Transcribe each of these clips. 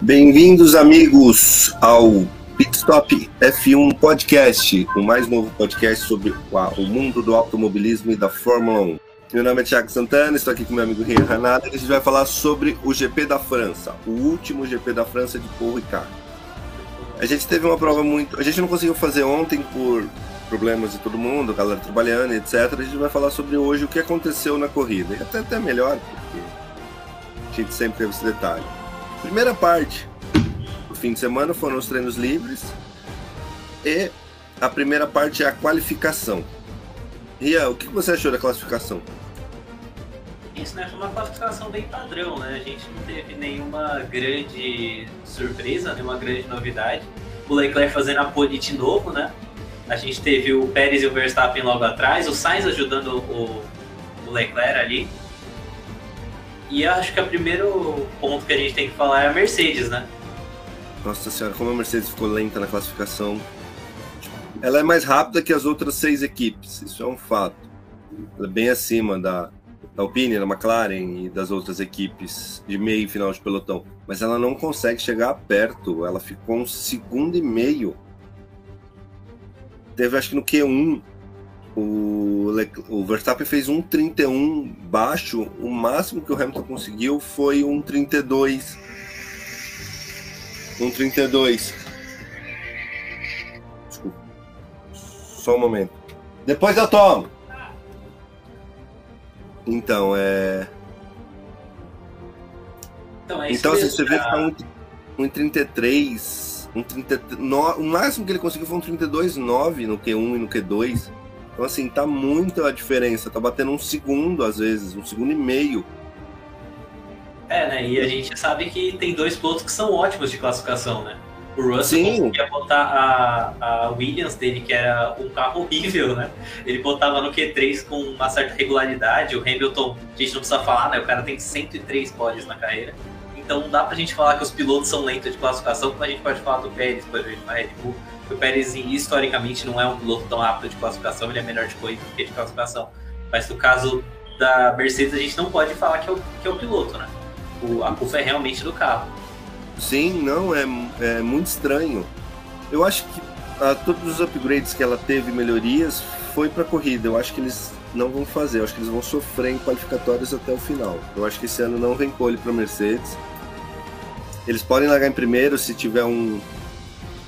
Bem-vindos, amigos, ao Pitstop F1 Podcast, o mais novo podcast sobre o mundo do automobilismo e da Fórmula 1. Meu nome é Thiago Santana, estou aqui com meu amigo Rian Ranada e a gente vai falar sobre o GP da França, o último GP da França de Paul Ricard. A gente teve uma prova muito. A gente não conseguiu fazer ontem por problemas de todo mundo, galera trabalhando, etc. A gente vai falar sobre hoje o que aconteceu na corrida. E até, até melhor, porque a gente sempre teve esse detalhe. Primeira parte do fim de semana foram os treinos livres. E a primeira parte é a qualificação. Ria, o que você achou da classificação? Isso né, foi uma classificação bem padrão, né? A gente não teve nenhuma grande surpresa, nenhuma grande novidade. O Leclerc fazendo a pole de novo, né? A gente teve o Pérez e o Verstappen logo atrás, o Sainz ajudando o, o Leclerc ali. E acho que o primeiro ponto que a gente tem que falar é a Mercedes, né? Nossa senhora, como a Mercedes ficou lenta na classificação. Ela é mais rápida que as outras seis equipes, isso é um fato. Ela é bem acima da, da Alpine, da McLaren e das outras equipes de meio e final de pelotão. Mas ela não consegue chegar perto, ela ficou um segundo e meio teve acho que no Q1 o, o Verstappen fez um 31 baixo, o máximo que o Hamilton conseguiu foi um 32. Um 32. Desculpa. Só um momento. Depois eu tomo. Então, é. Então, é então assim, você vê que tá um, um 33 um 30, no, o máximo que ele conseguiu foi um 32,9 no Q1 e no Q2. Então, assim, tá muito a diferença. Tá batendo um segundo, às vezes, um segundo e meio. É, né? E a gente sabe que tem dois pilotos que são ótimos de classificação, né? O Russell Sim. conseguia botar a, a Williams dele, que era um carro horrível, né? Ele botava no Q3 com uma certa regularidade. O Hamilton, a gente não precisa falar, né? O cara tem 103 pódios na carreira. Então não dá pra gente falar que os pilotos são lentos de classificação, como a gente pode falar do Pérez, por exemplo, na Red Bull. O Pérez, historicamente, não é um piloto tão rápido de classificação, ele é melhor de corrida do que de classificação. Mas no caso da Mercedes, a gente não pode falar que é o, que é o piloto, né? O, a culpa é realmente do carro. Sim, não, é, é muito estranho. Eu acho que a, todos os upgrades que ela teve, melhorias, foi para corrida. Eu acho que eles não vão fazer. Eu acho que eles vão sofrer em qualificatórias até o final. Eu acho que esse ano não vem pole para Mercedes. Eles podem largar em primeiro se tiver um,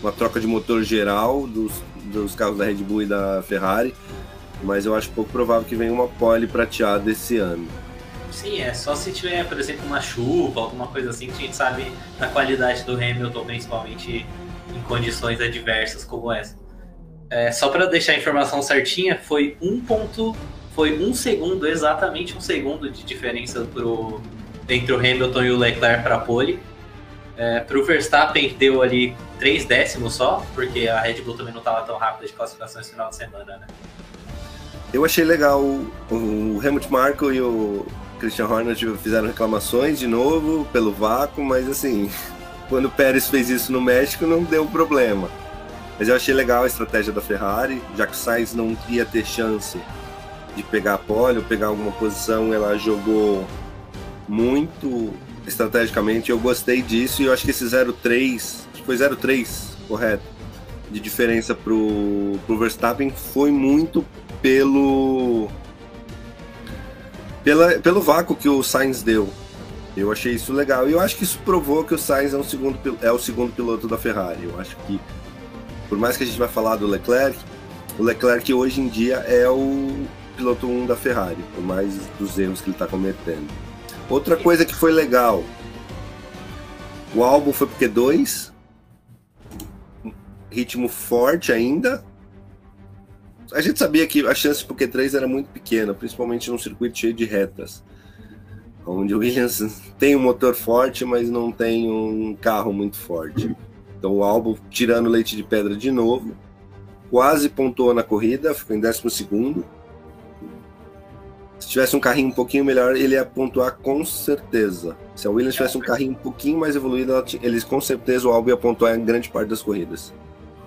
uma troca de motor geral dos, dos carros da Red Bull e da Ferrari, mas eu acho pouco provável que venha uma pole prateada esse ano. Sim, é só se tiver, por exemplo, uma chuva, alguma coisa assim, que a gente sabe da qualidade do Hamilton, principalmente em condições adversas como essa. É, só para deixar a informação certinha, foi um ponto, foi um segundo, exatamente um segundo de diferença pro, entre o Hamilton e o Leclerc para pole. É, para o Verstappen deu ali três décimos só, porque a Red Bull também não estava tão rápida de classificação esse final de semana, né? Eu achei legal o Helmut Marko e o Christian Horner fizeram reclamações de novo pelo vácuo, mas assim, quando o Pérez fez isso no México não deu problema. Mas eu achei legal a estratégia da Ferrari, já que o Sainz não ia ter chance de pegar a pole ou pegar alguma posição, ela jogou muito estrategicamente. Eu gostei disso e eu acho que esse 0,3, foi 0,3, correto, de diferença pro, pro Verstappen foi muito pelo pela, pelo vácuo que o Sainz deu. Eu achei isso legal e eu acho que isso provou que o Sainz é, um segundo, é o segundo piloto da Ferrari. Eu acho que, por mais que a gente vai falar do Leclerc, o Leclerc hoje em dia é o piloto 1 da Ferrari, por mais dos erros que ele está cometendo. Outra coisa que foi legal, o álbum foi porque dois, ritmo forte ainda. A gente sabia que a chance pro Q3 era muito pequena, principalmente num circuito cheio de retas. Onde o Williams tem um motor forte, mas não tem um carro muito forte. Então o álbum tirando leite de pedra de novo, quase pontuou na corrida, ficou em 12 segundo se tivesse um carrinho um pouquinho melhor, ele ia pontuar com certeza. Se a Williams tivesse um carrinho um pouquinho mais evoluído, eles com certeza o álbum ia pontuar em grande parte das corridas.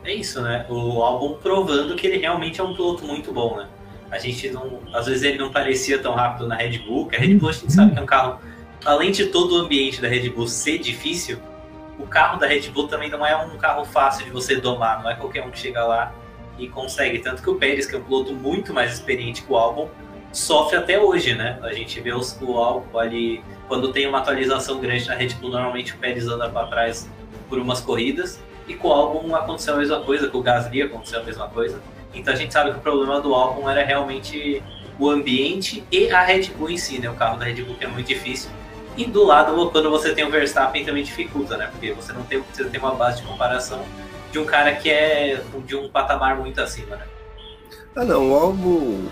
É isso, né? O álbum provando que ele realmente é um piloto muito bom, né? A gente não. Às vezes ele não parecia tão rápido na Red Bull, que a Red Bull a gente sabe que é um carro. Além de todo o ambiente da Red Bull ser difícil, o carro da Red Bull também não é um carro fácil de você domar, não é qualquer um que chega lá e consegue. Tanto que o Pérez, que é um piloto muito mais experiente que o Albon, sofre até hoje, né? A gente vê os, o Albon ali, quando tem uma atualização grande na Red Bull, normalmente o Pérez anda para trás por umas corridas, e com o Albon aconteceu a mesma coisa, com o Gasly aconteceu a mesma coisa. Então a gente sabe que o problema do Albon era realmente o ambiente e a Red Bull em si, né? O carro da Red Bull que é muito difícil. E do lado, quando você tem o Verstappen, também dificulta, né? Porque você não tem, você tem uma base de comparação de um cara que é de um patamar muito acima, né? Ah, não, o Albon,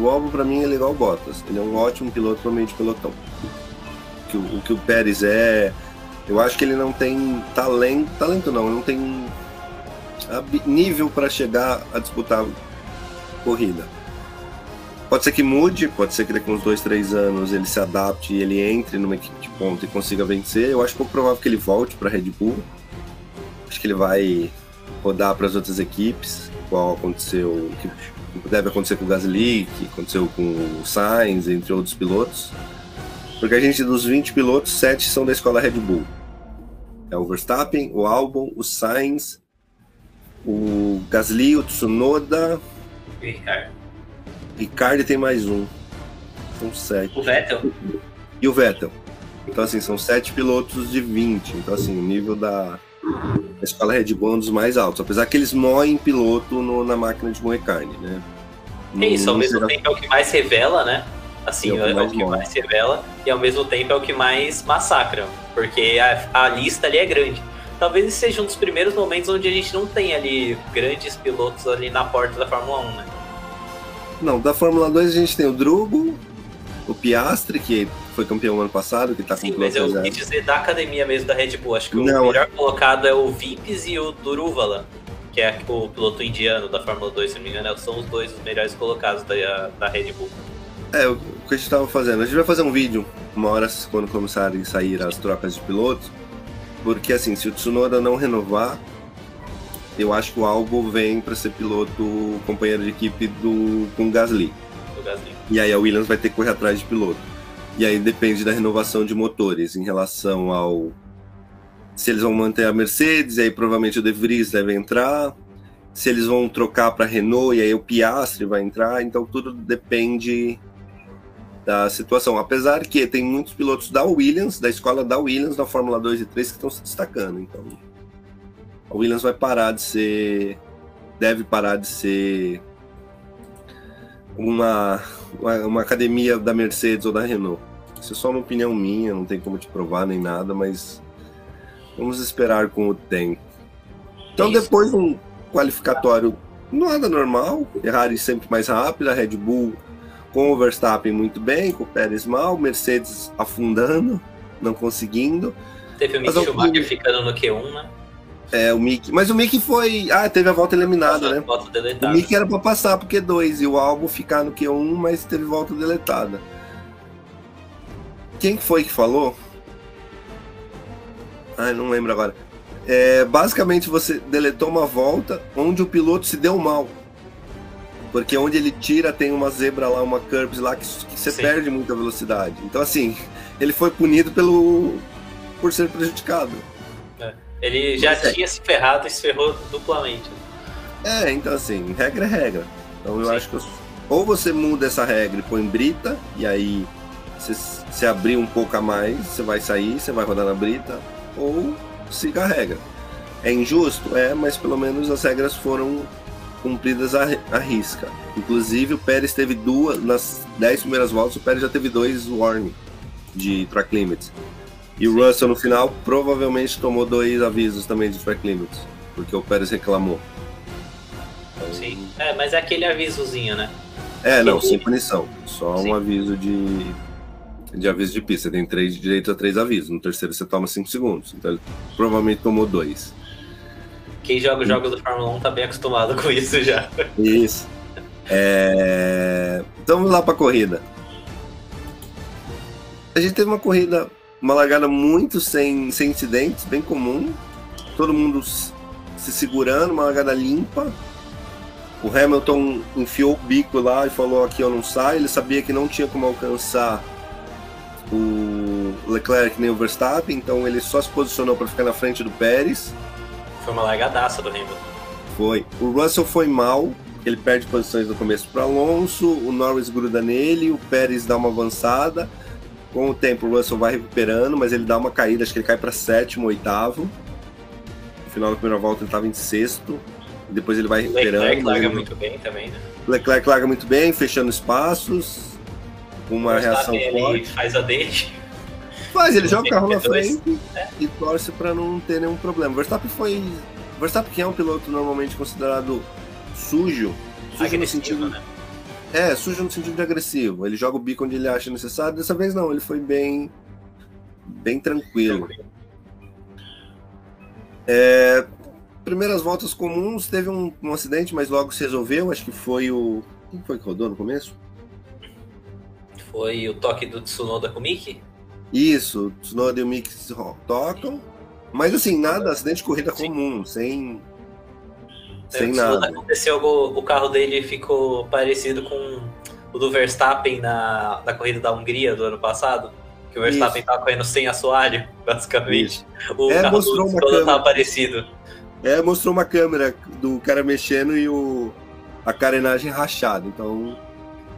o Albon pra mim é legal Bottas. Ele é um ótimo piloto para meio de pelotão. O que o, que o Pérez é, eu acho que ele não tem talento, talento não, não tem nível para chegar a disputar corrida. Pode ser que mude, pode ser que daqui uns dois, três anos ele se adapte e ele entre numa equipe de ponta e consiga vencer. Eu acho pouco provável que ele volte para Red Bull. Acho que ele vai rodar para as outras equipes, igual aconteceu, que deve acontecer com o Gasly, que aconteceu com o Sainz, entre outros pilotos. Porque a gente, dos 20 pilotos, 7 são da escola Red Bull. É o Verstappen, o Albon, o Sainz, o Gasly, o Tsunoda. Ricardo. Ricardo tem mais um. São sete. O Vettel. E o Vettel. Então, assim, são sete pilotos de 20. Então, assim, o nível da, da escola Red Bull é um dos mais altos. Apesar que eles moem piloto no, na máquina de moer carne, né? É isso, ao mesmo será... tempo é o que mais revela, né? Assim, é, é o que mais revela e ao mesmo tempo é o que mais massacra. Porque a, a lista ali é grande talvez seja um dos primeiros momentos onde a gente não tem ali grandes pilotos ali na porta da Fórmula 1, né? Não, da Fórmula 2 a gente tem o Drugo, o Piastre, que foi campeão ano passado, que tá Sim, com mas eu quis dizer da academia mesmo da Red Bull. Acho que não. o melhor colocado é o Vips e o Durúvala, que é o piloto indiano da Fórmula 2, se não me engano. São os dois os melhores colocados da, da Red Bull. É, o que a gente tava fazendo. A gente vai fazer um vídeo, uma hora quando começarem a sair as trocas de pilotos. Porque assim, se o Tsunoda não renovar, eu acho que o Albo vem para ser piloto companheiro de equipe do com o Gasly. Gasly. E aí a Williams vai ter que correr atrás de piloto. E aí depende da renovação de motores em relação ao se eles vão manter a Mercedes, aí provavelmente o De Vries deve entrar. Se eles vão trocar para Renault e aí o Piastri vai entrar, então tudo depende da situação. Apesar que tem muitos pilotos da Williams, da escola da Williams, na Fórmula 2 e 3 que estão se destacando. Então, a Williams vai parar de ser. deve parar de ser uma, uma, uma, academia da Mercedes ou da Renault. Isso é só uma opinião minha, não tem como te provar nem nada, mas vamos esperar com o tempo. Então, Isso. depois um qualificatório nada normal, Ferrari sempre mais rápida, Red Bull com o Verstappen muito bem, com o Pérez mal, Mercedes afundando, não conseguindo. Teve o Mick Schumacher ficando no Q1, né? É, o Mick. Mas o Mick foi. Ah, teve a volta eliminada, né? Volta. O Mick era pra passar pro Q2 e o Albon ficar no Q1, mas teve volta deletada. Quem foi que falou? Ah, não lembro agora. É, basicamente você deletou uma volta onde o piloto se deu mal. Porque onde ele tira tem uma zebra lá, uma curves lá que, que você Sim. perde muita velocidade. Então assim, ele foi punido pelo por ser prejudicado. Ele já é. tinha se ferrado e se ferrou duplamente. É, então assim, regra é regra. Então eu Sim. acho que eu, ou você muda essa regra e põe brita, e aí você se abrir um pouco a mais, você vai sair, você vai rodar na brita, ou siga a regra. É injusto? É, mas pelo menos as regras foram cumpridas à, à risca. Inclusive o Pérez teve duas, nas dez primeiras voltas, o Pérez já teve dois warning de track limits. E o Russell no final provavelmente tomou dois avisos também de track limits, porque o Pérez reclamou. Sim, é, mas é aquele avisozinho, né? É, não, sem punição. Só Sim. um aviso de, de aviso de pista. Você tem três, direito a três avisos. No terceiro você toma cinco segundos. Então ele provavelmente tomou dois. Quem joga os jogos do Fórmula 1 tá bem acostumado com isso já. Isso. É... Então vamos lá para a corrida. A gente teve uma corrida uma largada muito sem, sem incidentes, bem comum. Todo mundo se segurando, uma largada limpa. O Hamilton enfiou o bico lá e falou aqui eu não saio. Ele sabia que não tinha como alcançar o, Leclerc nem o Verstappen, então ele só se posicionou para ficar na frente do Pérez. Foi uma largadaça do Hamilton. Foi. O Russell foi mal, ele perde posições no começo para Alonso, o Norris gruda nele, o Pérez dá uma avançada. Com o tempo, o Russell vai recuperando, mas ele dá uma caída, acho que ele cai para sétimo, oitavo. No final da primeira volta, ele estava em sexto. Depois ele vai recuperando. Leclerc larga ele... muito bem também, né? Leclerc larga muito bem, fechando espaços. Com uma reação forte. faz a dele. Faz, ele joga o carro na P2, frente é. e torce para não ter nenhum problema. Verstappen foi. Verstappen que é um piloto normalmente considerado sujo. Sujo no Agressivo, sentido. né? É, sujo no sentido de agressivo. Ele joga o bico onde ele acha necessário. Dessa vez não, ele foi bem. bem tranquilo. É, primeiras voltas comuns, teve um, um acidente, mas logo se resolveu. Acho que foi o. Quem foi que rodou no começo? Foi o toque do Tsunoda com o Mickey? Isso, o Tsunoda e o Mick se ro- tocam. Mas assim, nada, acidente de corrida Sim. comum, sem. É, Sem o nada. aconteceu, o, o carro dele ficou parecido com o do Verstappen na, na corrida da Hungria do ano passado. Que o Verstappen Isso. tava correndo sem assoalho, basicamente. O É, carro do mostrou uma Tsunoda tava parecido. É, mostrou uma câmera do cara mexendo e o, a carenagem rachada. Então,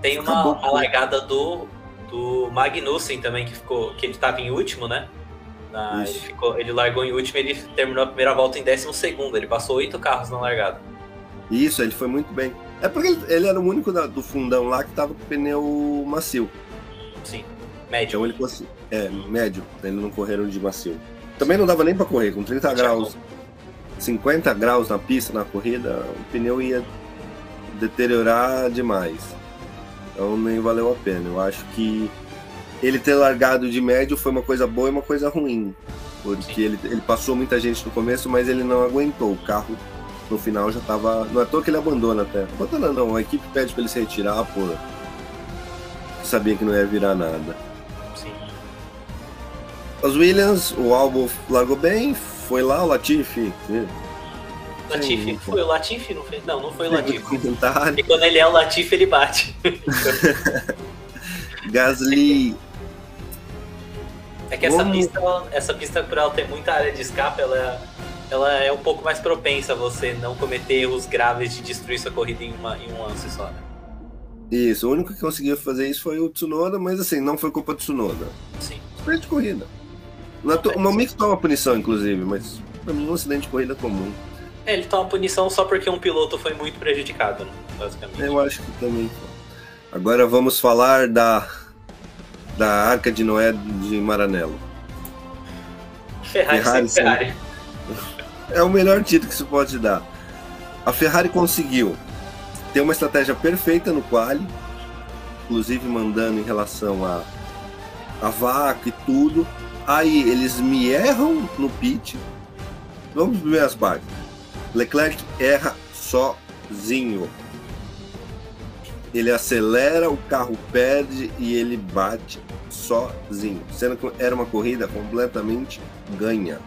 Tem uma Acabou. a largada do, do Magnussen também, que ficou. que ele tava em último, né? Na- ele, ficou, ele largou em último e ele terminou a primeira volta em décimo segundo. Ele passou oito carros na largada. isso, ele foi muito bem. É porque ele, ele era o único da- do fundão lá que tava com pneu macio. Sim. Médio. Então ele conseguiu. É, médio. Eles não correram de macio. Também não dava nem pra correr, com 30 Não tinha graus, 50 graus na pista, na corrida, o pneu ia deteriorar demais. Então nem valeu a pena. Eu acho que ele ter largado de médio foi uma coisa boa e uma coisa ruim. Porque ele, ele passou muita gente no começo, mas ele não aguentou. O carro no final já tava. Não é à toa que ele abandona até. Abandona não, a equipe pede pra ele se retirar por. Sabia que não ia virar nada. Sim. Os Williams, o Albon largou bem, foi lá, o Latifi. Latifi. Sim. Foi o Latifi? Não, foi, não, não foi o Latifi. E quando ele é o Latifi, ele bate. Gasly. É que essa pista, essa pista, por ela ter muita área de escape, ela, ela é um pouco mais propensa a você não cometer erros graves de destruir sua corrida em, uma, em um lance só. Né? Isso, o único que conseguiu fazer isso foi o Tsunoda, mas assim, não foi culpa do Tsunoda. Sim. Acidente de corrida. É to- O Mamik toma punição, inclusive, mas pra mim é um acidente de corrida comum. É, ele toma punição só porque um piloto foi muito prejudicado, né? Basicamente. Eu acho que também. Agora vamos falar da, da Arca de Noé de Maranello. Ferrari, Ferrari, sempre Ferrari. É o melhor título que se pode dar. A Ferrari conseguiu ter uma estratégia perfeita no quali, inclusive mandando em relação a, a vaca e tudo. Aí eles me erram no pit. Vamos ver as partes. Leclerc erra sozinho. Ele acelera, o carro perde e ele bate sozinho. Sendo que era uma corrida completamente ganha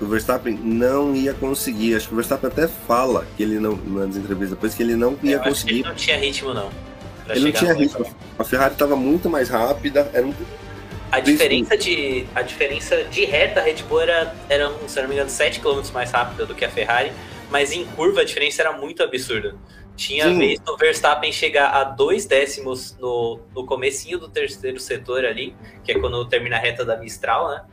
o Verstappen não ia conseguir. Acho que o Verstappen até fala que ele não, nas entrevistas depois, que ele não ia Eu acho que conseguir. ele não tinha ritmo, não. Ele não tinha ritmo. A Ferrari estava muito mais rápida. Era um... A diferença de, a diferença de reta, a Red Bull era, era se não me engano, 7 km mais rápida do que a Ferrari, mas em curva a diferença era muito absurda. Tinha Sim. vez do Verstappen chegar a dois décimos no, no comecinho do terceiro setor ali, que é quando termina a reta da Mistral, né?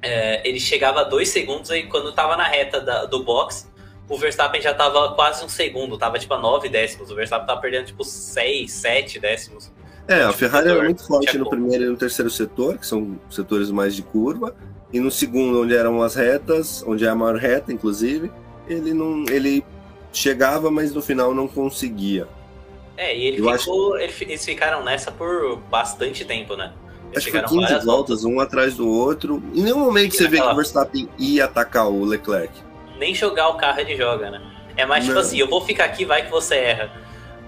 É, ele chegava a dois segundos e quando tava na reta da- do box, o Verstappen já tava quase um segundo, tava tipo a nove décimos. O Verstappen tava perdendo tipo seis, sete décimos. É, a Ferrari era muito forte no primeiro e no terceiro setor, que são setores mais de curva. E no segundo, onde eram as retas, onde é a maior reta, inclusive, ele não. ele chegava, mas no final não conseguia. É, e ele ficou, ele fi- eles ficaram nessa por bastante tempo, né? Eles Acho que foi ficaram 15 várias voltas, um atrás do outro. Em nenhum momento você vê que naquela- o Verstappen ia atacar o Leclerc. Nem jogar o carro ele joga, né? É mais tipo Não. assim, eu vou ficar aqui, vai que você erra.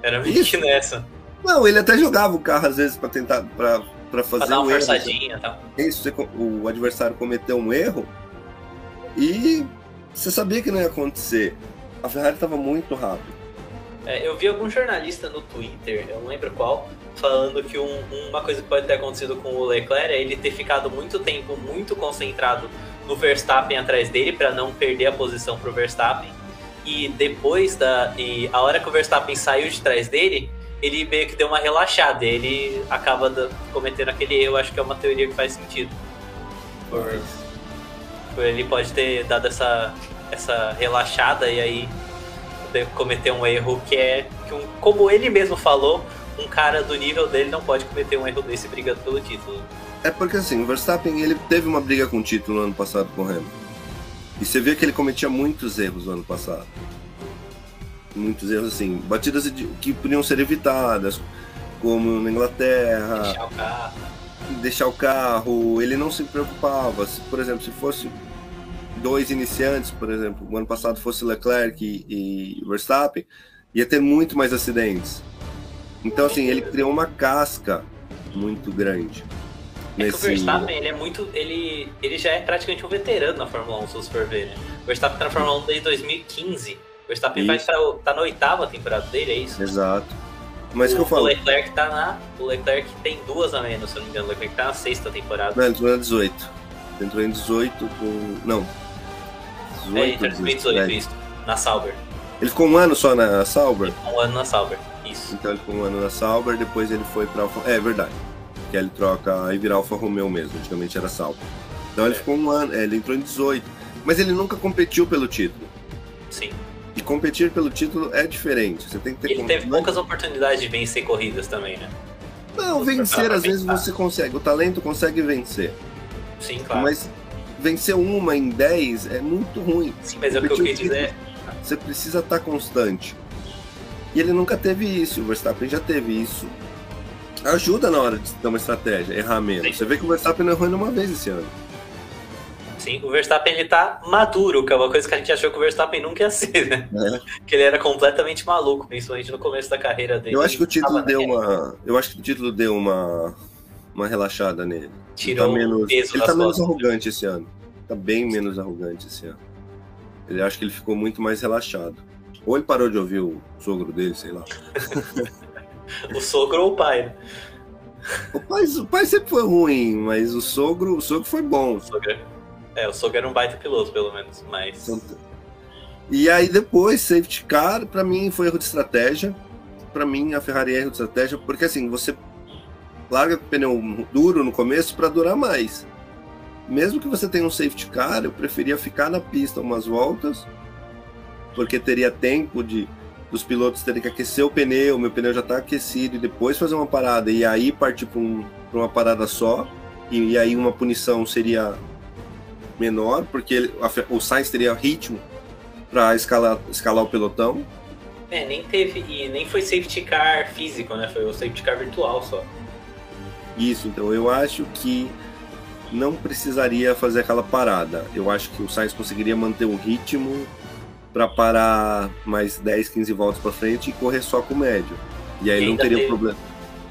Era meio nessa. Não, ele até jogava o carro às vezes para tentar para para fazer Pra dar um uma erro. forçadinha e tal. Isso, você co- o adversário cometeu um erro e você sabia que não ia acontecer. A Ferrari estava muito rápida. É, eu vi algum jornalista no Twitter, eu não lembro qual, falando que um, uma coisa que pode ter acontecido com o Leclerc é ele ter ficado muito tempo muito concentrado no Verstappen atrás dele para não perder a posição pro Verstappen. E depois da. E a hora que o Verstappen saiu de trás dele, ele meio que deu uma relaxada. Ele acaba cometendo aquele erro. Acho que é uma teoria que faz sentido. Por, por ele pode ter dado essa, essa relaxada e aí cometer um erro que é. Que um, como ele mesmo falou, um cara do nível dele não pode cometer um erro desse brigando pelo título. É porque assim, o Verstappen ele teve uma briga com o título no ano passado com o Hamilton. E você vê que ele cometia muitos erros no ano passado. Muitos erros assim, batidas que podiam ser evitadas, como na Inglaterra. Deixar o carro. Deixar o carro, ele não se preocupava. Se, por exemplo, se fosse dois iniciantes, por exemplo, o ano passado fosse Leclerc e, e Verstappen, ia ter muito mais acidentes. Então, assim, ele criou uma casca muito grande. É nesse... que o Verstappen, ele é muito. Ele, ele já é praticamente um veterano na Fórmula 1, se você for ver, né? O Verstappen tá na Fórmula 1 desde 2015. O Verstappen vai tá na oitava temporada dele, é isso? Exato. Mas o, que eu falo. O Leclerc tá na. O Leclerc tem duas a menos, se eu não me engano. O Leclerc tá na sexta temporada. Não, ele entrou na 18. Entrou em 18 com. Não. 18, é, entrou em 2018, isso. Na Sauber. Ele ficou um ano só na Sauber? Ele ficou um ano na Sauber, isso. Então ele ficou um ano na Sauber, depois ele foi pra Alfa. É verdade que ele troca e vira Alfa Romeo mesmo, antigamente era Sauber. Então ele ficou um ano, é, ele entrou em 18, mas ele nunca competiu pelo título. Sim. E competir pelo título é diferente. Você tem que ter Ele teve poucas oportunidades de vencer corridas também, né? Não, vencer às vezes você consegue. O talento consegue vencer. Sim, claro. Mas vencer uma em 10 é muito ruim. Sim, mas é o que eu queria dizer. Você precisa estar constante. E ele nunca teve isso. O Verstappen já teve isso ajuda na hora de dar uma estratégia, errar menos. Sim. Você vê que o Verstappen não errou uma vez esse ano. Sim, o Verstappen ele tá maduro, que é uma coisa que a gente achou que o Verstappen nunca ia ser, né? É. Que ele era completamente maluco, principalmente no começo da carreira dele. Eu acho que o título deu uma, eu acho que o título deu uma uma relaxada nele. Tirou ele tá menos, peso ele tá menos arrogante esse ano. Tá bem menos arrogante esse ano. Ele acho que ele ficou muito mais relaxado. Ou ele parou de ouvir o sogro dele, sei lá. o sogro ou o pai, né? O pai, o pai sempre foi ruim, mas o sogro, o sogro foi bom. O sogro, é, o sogro era um baita piloto, pelo menos, mas... E aí depois, safety car, pra mim foi erro de estratégia. Pra mim, a Ferrari é erro de estratégia, porque assim, você larga com o pneu duro no começo para durar mais. Mesmo que você tenha um safety car, eu preferia ficar na pista umas voltas, porque teria tempo de dos pilotos terem que aquecer o pneu, meu pneu já está aquecido, e depois fazer uma parada, e aí partir para um, uma parada só, e, e, aí uma punição seria menor, porque ele, a, o Sainz teria ritmo para escalar, escalar o pelotão. É, nem teve, e nem foi safety car físico, né? Foi o safety car virtual só. Isso, então eu acho que não precisaria fazer aquela parada. Eu acho que o Sainz conseguiria manter o ritmo para parar mais 10, 15 voltas para frente e correr só com o médio. E aí e não teria teve... problema,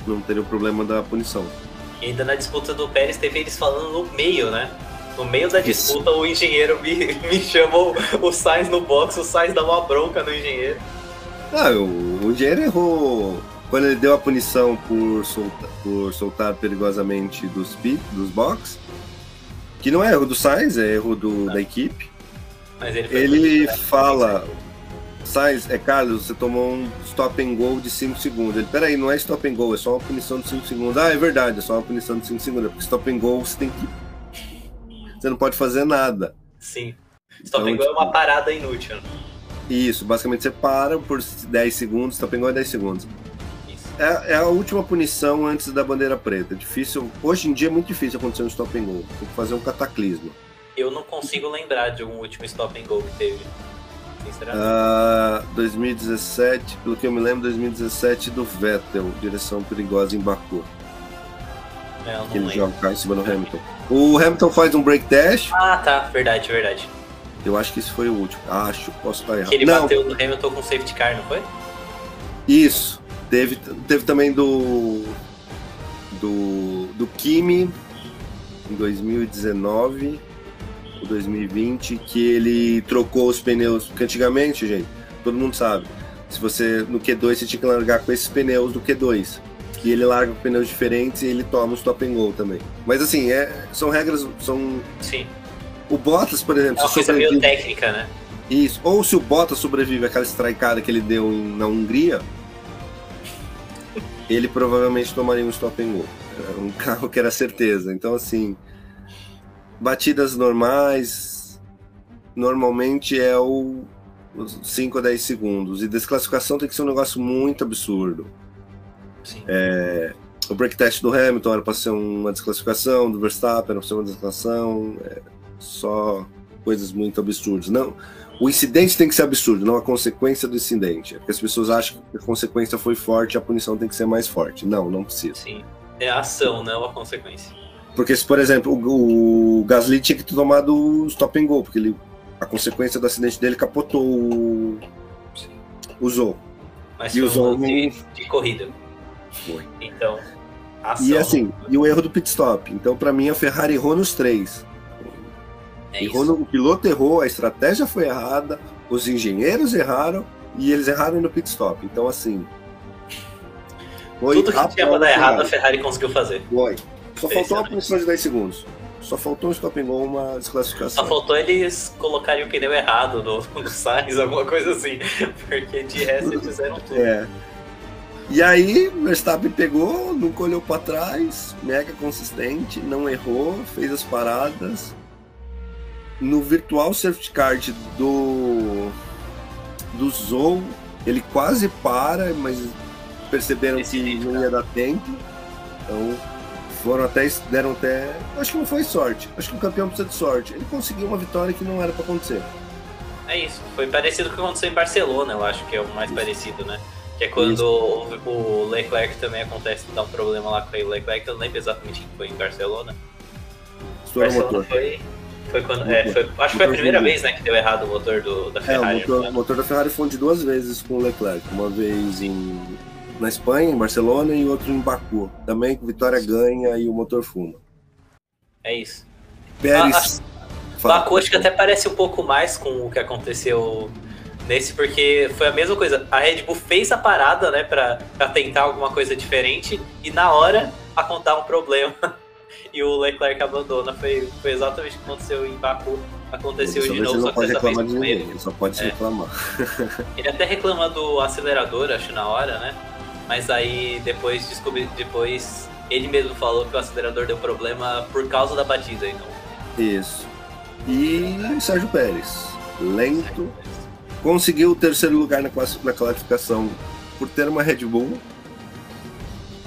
não teria o problema da punição. E ainda na disputa do Pérez teve eles falando no meio, né? No meio da disputa, Isso. o engenheiro me, me chamou o Sainz no box, o Sainz dá uma bronca no engenheiro. Ah, o, o engenheiro errou quando ele deu a punição por soltar, por soltar perigosamente dos, dos box, que não é erro do Sainz, é erro do, da equipe. Mas ele, ele fala, Sainz, é Carlos, você tomou um stop and go de 5 segundos. Ele, peraí, não é stop and go, é só uma punição de 5 segundos. Ah, é verdade, é só uma punição de 5 segundos, porque stop and go você tem que. Você não pode fazer nada. Sim. Stop então, and go tipo... é uma parada inútil. Isso, basicamente você para por 10 segundos, stop and go é 10 segundos. É, é, a última punição antes da bandeira preta. Difícil. Hoje em dia é muito difícil acontecer um stop and go. Tem que fazer um cataclismo. Eu não consigo lembrar de um último stop and go que teve. Sinceramente. Uh, 2017, pelo que eu me lembro, 2017 do Vettel, direção perigosa em Baku. É, que ele lembro. joga o carro em cima do Hamilton. O Hamilton faz um break dash. Ah, tá, verdade, verdade. Eu acho que esse foi o último. Acho, posso estar errado. Que ele não. bateu no Hamilton com safety car, não foi? Isso. Teve, teve também do. Do. Do Kimi em 2019 o 2020, que ele trocou os pneus, porque antigamente, gente, todo mundo sabe, se você no Q2 você tinha que largar com esses pneus do Q2. E ele larga com pneus diferentes e ele toma o stop and go também. Mas assim, é, são regras. São... Sim. O Bottas, por exemplo. É uma coisa meio técnica, né? Isso. Ou se o Bottas sobrevive àquela strikeada que ele deu na Hungria, ele provavelmente tomaria um stop and go. Era um carro que era certeza. Então, assim, batidas normais, normalmente é o 5 a 10 segundos. E desclassificação tem que ser um negócio muito absurdo. É, o break test do Hamilton era para ser uma desclassificação, do Verstappen era para ser uma desclassificação. É, só coisas muito absurdas. Não, o incidente tem que ser absurdo, não a consequência do incidente. É porque as pessoas acham que a consequência foi forte, a punição tem que ser mais forte. Não, não precisa. Sim. É a ação, não a consequência. Porque se, por exemplo, o, o Gasly tinha que ter tomado o stop and go, porque ele, a consequência do acidente dele capotou o. Usou. Mas e usou um de, de corrida. Foi. Então. Ação... E assim, e o erro do pit stop. Então, para mim, a Ferrari errou nos três. É errou no, o piloto errou, a estratégia foi errada, os engenheiros erraram e eles erraram no pit stop. Então, assim. Tudo que tinha pra dar errado, a Ferrari conseguiu fazer. Foi. Só faltou uma punição de 10 segundos. Só faltou um stop and go, uma desclassificação. Só faltou eles colocarem o pneu errado no, no Sainz, alguma coisa assim. Porque de resto eles fizeram tudo. É. E aí, Verstappen pegou, nunca olhou para trás, mega consistente, não errou, fez as paradas, no virtual safety card do do Zou, ele quase para, mas perceberam Esse que não ia dar tempo. Então foram até deram até, acho que não foi sorte. Acho que o campeão precisa de sorte. Ele conseguiu uma vitória que não era para acontecer. É isso. Foi parecido com o que aconteceu em Barcelona, eu acho que é o mais isso. parecido, né? Que é quando o, o Leclerc também acontece dar um problema lá com o Leclerc, eu não lembro exatamente que foi em Barcelona. Estourou o motor. Foi, foi quando. É, foi, acho que foi a primeira vez né, que deu errado o motor do, da Ferrari. É, o motor, o motor da Ferrari funde duas vezes com o Leclerc. Uma vez em, na Espanha, em Barcelona, e outro em Baku. Também com Vitória ganha e o motor fuma. É isso. Pérez. Ah, Baku acho que até parece um pouco mais com o que aconteceu nesse, porque foi a mesma coisa. A Red Bull fez a parada, né, pra, pra tentar alguma coisa diferente, e na hora a contar um problema. e o Leclerc abandona. Foi, foi exatamente o que aconteceu em Baku. Aconteceu de novo, só que dessa vez com ele. Ele só pode é. reclamar. ele até reclama do acelerador, acho, na hora, né? Mas aí depois descobri, depois ele mesmo falou que o acelerador deu problema por causa da batida, então. Isso. E Sérgio Pérez, lento, conseguiu o terceiro lugar na, na classificação por ter uma Red Bull.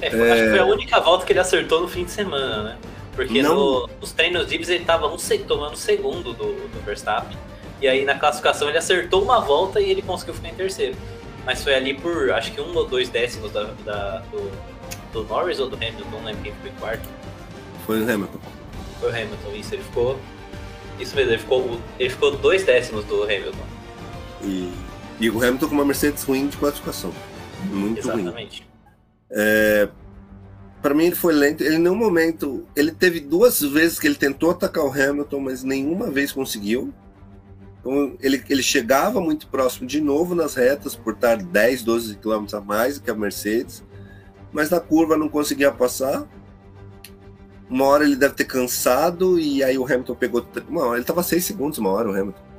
É, foi, é... Acho que foi a única volta que ele acertou no fim de semana, né? Porque no, nos treinos livres ele estava um, tomando segundo do, do, Verstappen. E aí na classificação ele acertou uma volta e ele conseguiu ficar em terceiro. Mas foi ali por acho que um ou dois décimos da, da do, do, Norris ou do Hamilton, não lembro quem ficou em quarto. Foi o Hamilton. Foi o Hamilton, isso, ele ficou. Isso mesmo, ele ficou, ele ficou dois décimos do Hamilton. E, e o Hamilton com uma Mercedes ruim de classificação. Muito Exatamente. ruim. Exatamente. É, para mim ele foi lento. Ele, em nenhum momento. Ele teve duas vezes que ele tentou atacar o Hamilton, mas nenhuma vez conseguiu. Então ele, ele chegava muito próximo de novo nas retas, por estar 10, 12 km a mais que a Mercedes, mas na curva não conseguia passar. Uma hora ele deve ter cansado e aí o Hamilton pegou. Hora, ele estava 6 segundos, uma hora o Hamilton.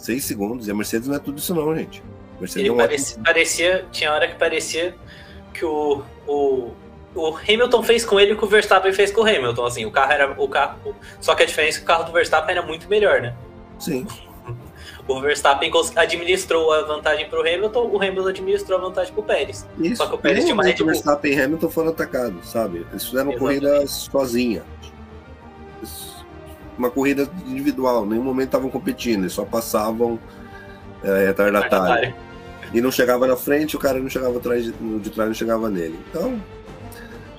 6 segundos. E a Mercedes não é tudo isso, não, gente. Mercedes ele é um parecia, ótimo... parecia, tinha hora que parecia que o, o o Hamilton fez com ele o que o Verstappen fez com o Hamilton, assim, o carro era o carro, só que a diferença é que o carro do Verstappen era muito melhor, né? Sim. O Verstappen administrou a vantagem para o Hamilton, o Hamilton administrou a vantagem para o Pérez. Isso. Só que o Pérez tinha uma Red Bull. Verstappen e Hamilton foram atacados, sabe? Eles fizeram uma corrida sozinha. Uma corrida individual, em nenhum momento estavam competindo, eles só passavam é, retardatário. E não chegava na frente, o cara não chegava atrás de, de trás, não chegava nele. Então,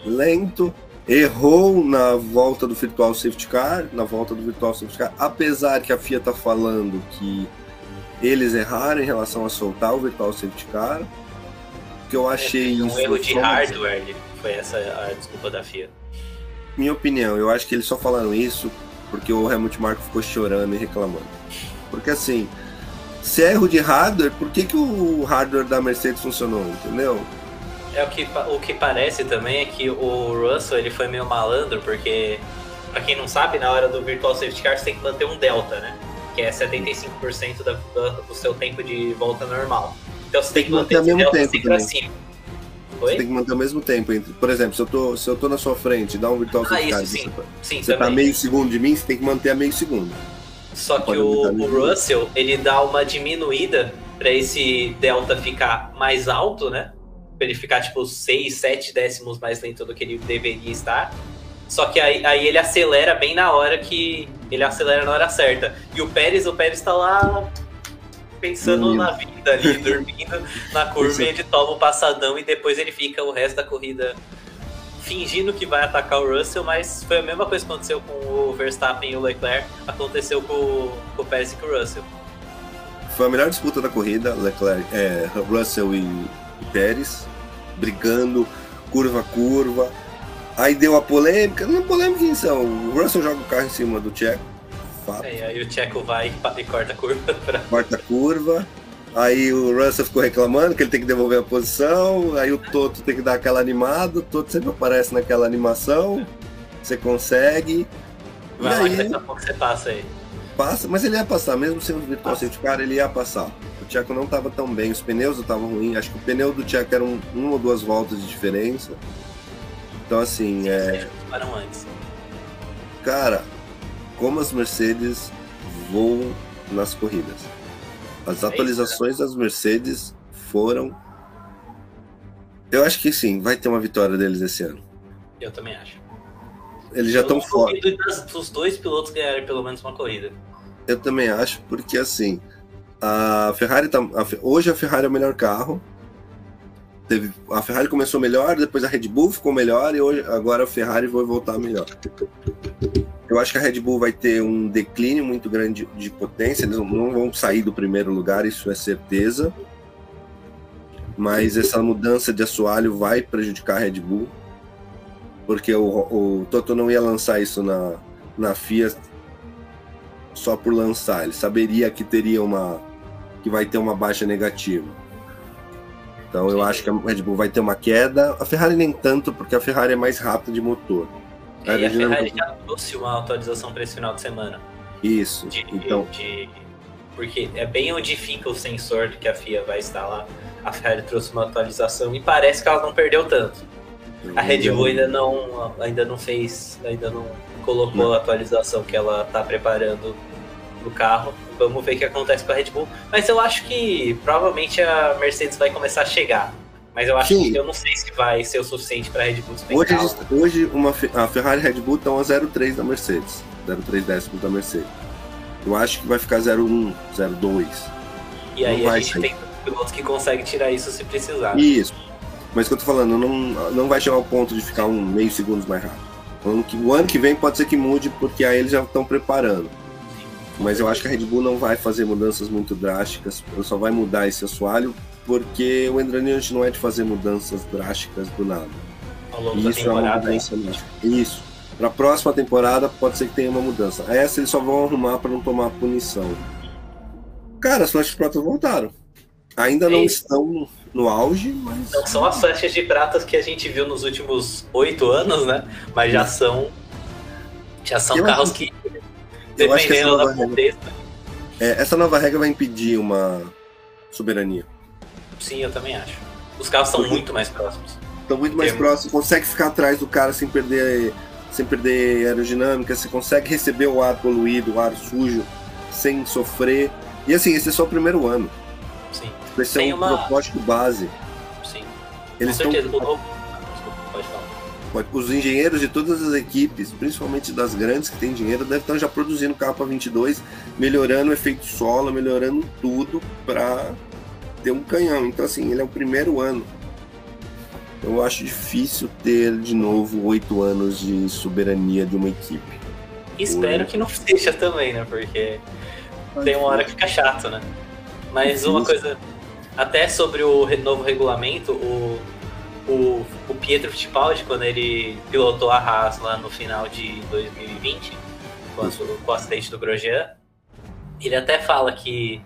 lento, errou na volta do Virtual Safety Car, na volta do Virtual Safety Car, apesar que a FIA está falando que eles erraram em relação a soltar o Virtual Safety Car, que eu achei é, um erro de hardware, foi essa a desculpa da FIA. Minha opinião, eu acho que eles só falaram isso porque o Helmut Marko ficou chorando e reclamando. Porque assim, se é erro de hardware, por que, que o hardware da Mercedes funcionou, entendeu? É o que, o que parece também é que o Russell ele foi meio malandro, porque, pra quem não sabe, na hora do Virtual Safety Car você tem que manter um delta, né? Que é 75% da, do seu tempo de volta normal. Então você tem, tem que manter, manter o mesmo tempo pra cima. Você tem que manter o mesmo tempo entre. Por exemplo, se eu tô, se eu tô na sua frente dá um virtual ah, isso, sim. você, sim, você tá meio segundo de mim, você tem que manter a meio segundo. Só que o, o Russell, ele dá uma diminuída para esse delta ficar mais alto, né? Pra ele ficar tipo 6, 7 décimos mais lento do que ele deveria estar. Só que aí, aí ele acelera bem na hora que. Ele acelera na hora certa. E o Pérez, o Pérez tá lá pensando na vida ali, dormindo na curva, e ele toma o passadão e depois ele fica o resto da corrida fingindo que vai atacar o Russell, mas foi a mesma coisa que aconteceu com o Verstappen e o Leclerc, aconteceu com, com o Pérez e com o Russell. Foi a melhor disputa da corrida, Leclerc, é, Russell e, Pérez, brigando, curva a curva. Aí deu a polêmica, não é polêmica em são. O Russell joga o carro em cima do Checo. Fato. É, aí o Checo vai e corta a curva. Pra... Corta a curva. Aí o Russell ficou reclamando que ele tem que devolver a posição. Aí o Toto tem que dar aquela animada. O Toto sempre aparece naquela animação. Você consegue. Vai lá aí, daqui a pouco você passa aí. Passa, mas ele ia passar, mesmo sendo virtual safety car, ele ia passar. O Tcheco não estava tão bem, os pneus estavam ruins. Acho que o pneu do Tcheco era um, uma ou duas voltas de diferença. Então, assim, Sim, é. antes. Cara, como as Mercedes voam nas corridas. As atualizações das Mercedes foram. Eu acho que sim, vai ter uma vitória deles esse ano. Eu também acho. Eles já estão fora. Os dois pilotos ganharem pelo menos uma corrida. Eu também acho, porque assim, a Ferrari tá. A, hoje a Ferrari é o melhor carro. Teve, a Ferrari começou melhor, depois a Red Bull ficou melhor e hoje, agora a Ferrari vai voltar melhor. Eu acho que a Red Bull vai ter um declínio muito grande de potência, eles não vão sair do primeiro lugar, isso é certeza. Mas essa mudança de assoalho vai prejudicar a Red Bull, porque o, o Toto não ia lançar isso na, na FIA só por lançar, ele saberia que teria uma que vai ter uma baixa negativa. Então eu acho que a Red Bull vai ter uma queda, a Ferrari nem tanto, porque a Ferrari é mais rápida de motor. É, e a Ferrari já trouxe uma atualização para esse final de semana. Isso. De, então. De, porque é bem onde fica o sensor que a FIA vai instalar. A Ferrari trouxe uma atualização e parece que ela não perdeu tanto. A Red Bull ainda não, ainda não fez, ainda não colocou não. a atualização que ela está preparando no carro. Vamos ver o que acontece com a Red Bull. Mas eu acho que provavelmente a Mercedes vai começar a chegar. Mas eu acho Sim. que eu não sei se vai ser o suficiente para a Red Bull Hoje, hoje uma, a Ferrari e a Red Bull estão a 0,3 da Mercedes. 0,3 décimos da Mercedes. Eu acho que vai ficar 0,1, 0,2. E aí a gente sair. tem pilotos que conseguem tirar isso se precisar. Isso. Mas o que eu tô falando, não, não vai chegar ao ponto de ficar um meio segundo mais rápido. O ano que vem pode ser que mude, porque aí eles já estão preparando. Mas eu acho que a Red Bull não vai fazer mudanças muito drásticas, só vai mudar esse assoalho porque o Endraniante não é de fazer mudanças drásticas do nada. Ao longo Isso da temporada, é uma mudança Isso. Para a próxima temporada pode ser que tenha uma mudança. Essa eles só vão arrumar para não tomar punição. Cara, as flechas de prata voltaram. Ainda não estão no auge, mas. Não são as flechas de prata que a gente viu nos últimos oito anos, né? Mas já são. Já são eu carros que. Eu acho que essa nova, regra, é, essa nova regra vai impedir uma soberania. Sim, eu também acho. Os carros estão muito mais próximos. Estão muito mais próximos, consegue ficar atrás do cara sem perder, sem perder aerodinâmica, você consegue receber o ar poluído, o ar sujo, sem sofrer. E assim, esse é só o primeiro ano. Sim. Esse Tem é um uma... protótipo base. Sim. Eles Com certeza, falar. Os engenheiros de todas as equipes, principalmente das grandes que têm dinheiro, devem estar já produzindo carro para 22, melhorando o efeito solo, melhorando tudo para ter um canhão. Então, assim, ele é o primeiro ano. Eu acho difícil ter de novo oito anos de soberania de uma equipe. Espero que não seja também, né? Porque tem uma hora que fica chato, né? Mas uma coisa, até sobre o novo regulamento, o, o, o Pietro Fittipaldi, quando ele pilotou a Haas lá no final de 2020, com, com o acidente do Grosjean, ele até fala que